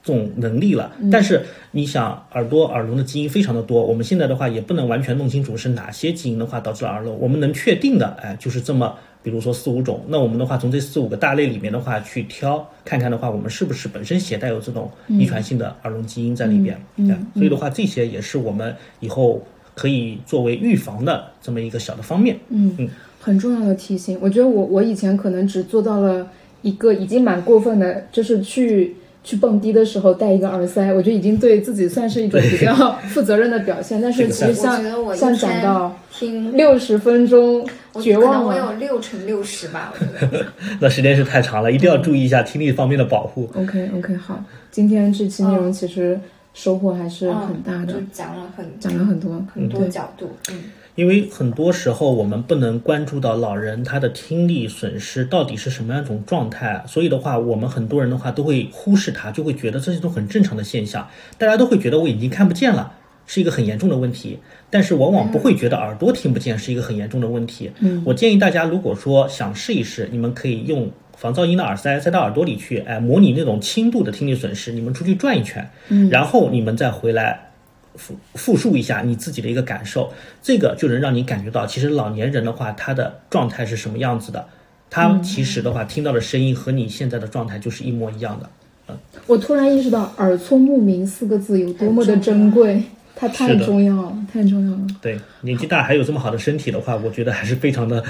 这种能力了，但是你想耳朵耳聋的基因非常的多，我们现在的话也不能完全弄清楚是哪些基因的话导致了耳聋，我们能确定的，哎，就是这么，比如说四五种，那我们的话从这四五个大类里面的话去挑，看看的话我们是不是本身携带有这种遗传性的耳聋基因在里边，嗯所以的话这些也是我们以后可以作为预防的这么一个小的方面。嗯嗯很重要的提醒。我觉得我我以前可能只做到了一个已经蛮过分的，就是去去蹦迪的时候戴一个耳塞，我觉得已经对自己算是一种比较负责任的表现。但是其实像像讲到听，六十分钟我可能我绝望我。有六乘六十吧，我觉得。那时间是太长了，一定要注意一下听力方面的保护。OK OK，好，今天这期内容其实收获还是很大的，就讲了很讲了很多很多角度，嗯，因为很多时候我们不能关注到老人他的听力损失到底是什么样一种状态，所以的话，我们很多人的话都会忽视它，就会觉得这是一种很正常的现象，大家都会觉得我已经看不见了。是一个很严重的问题，但是往往不会觉得耳朵听不见是一个很严重的问题。嗯，我建议大家，如果说想试一试，你们可以用防噪音的耳塞塞到耳朵里去，哎，模拟那种轻度的听力损失。你们出去转一圈，嗯，然后你们再回来复复述一下你自己的一个感受，这个就能让你感觉到，其实老年人的话，他的状态是什么样子的。他其实的话，听到的声音和你现在的状态就是一模一样的。嗯我突然意识到“耳聪目明”四个字有多么的珍贵，它太重要了，太重要了。对，年纪大还有这么好的身体的话，我觉得还是非常的不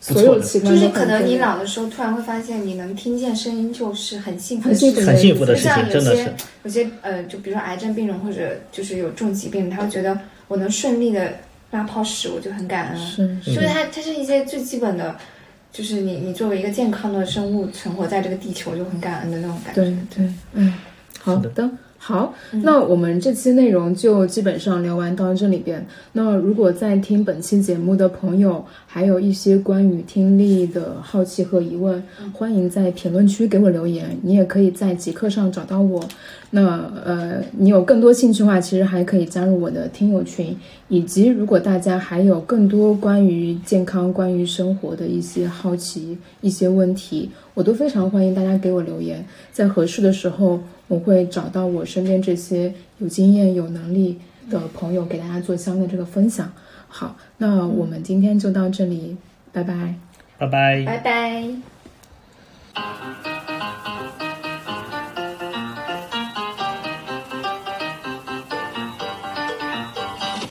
所有器官都很可能你老的时候突然会发现，你能听见声音，就是很幸福很幸福的事情。很幸福的事情，就像有真的是些。有些呃，就比如说癌症病人或者就是有重疾病，他会觉得我能顺利的拉泡屎，我就很感恩。是就是它它是一些最基本的，就是你你作为一个健康的生物存活在这个地球，就很感恩的那种感觉。对对，嗯，好的。好，那我们这期内容就基本上聊完到这里边。那如果在听本期节目的朋友，还有一些关于听力的好奇和疑问，欢迎在评论区给我留言。你也可以在极客上找到我。那呃，你有更多兴趣的话，其实还可以加入我的听友群，以及如果大家还有更多关于健康、关于生活的一些好奇、一些问题，我都非常欢迎大家给我留言，在合适的时候，我会找到我身边这些有经验、有能力的朋友，给大家做相应的这个分享。好，那我们今天就到这里，拜拜。拜拜。拜拜。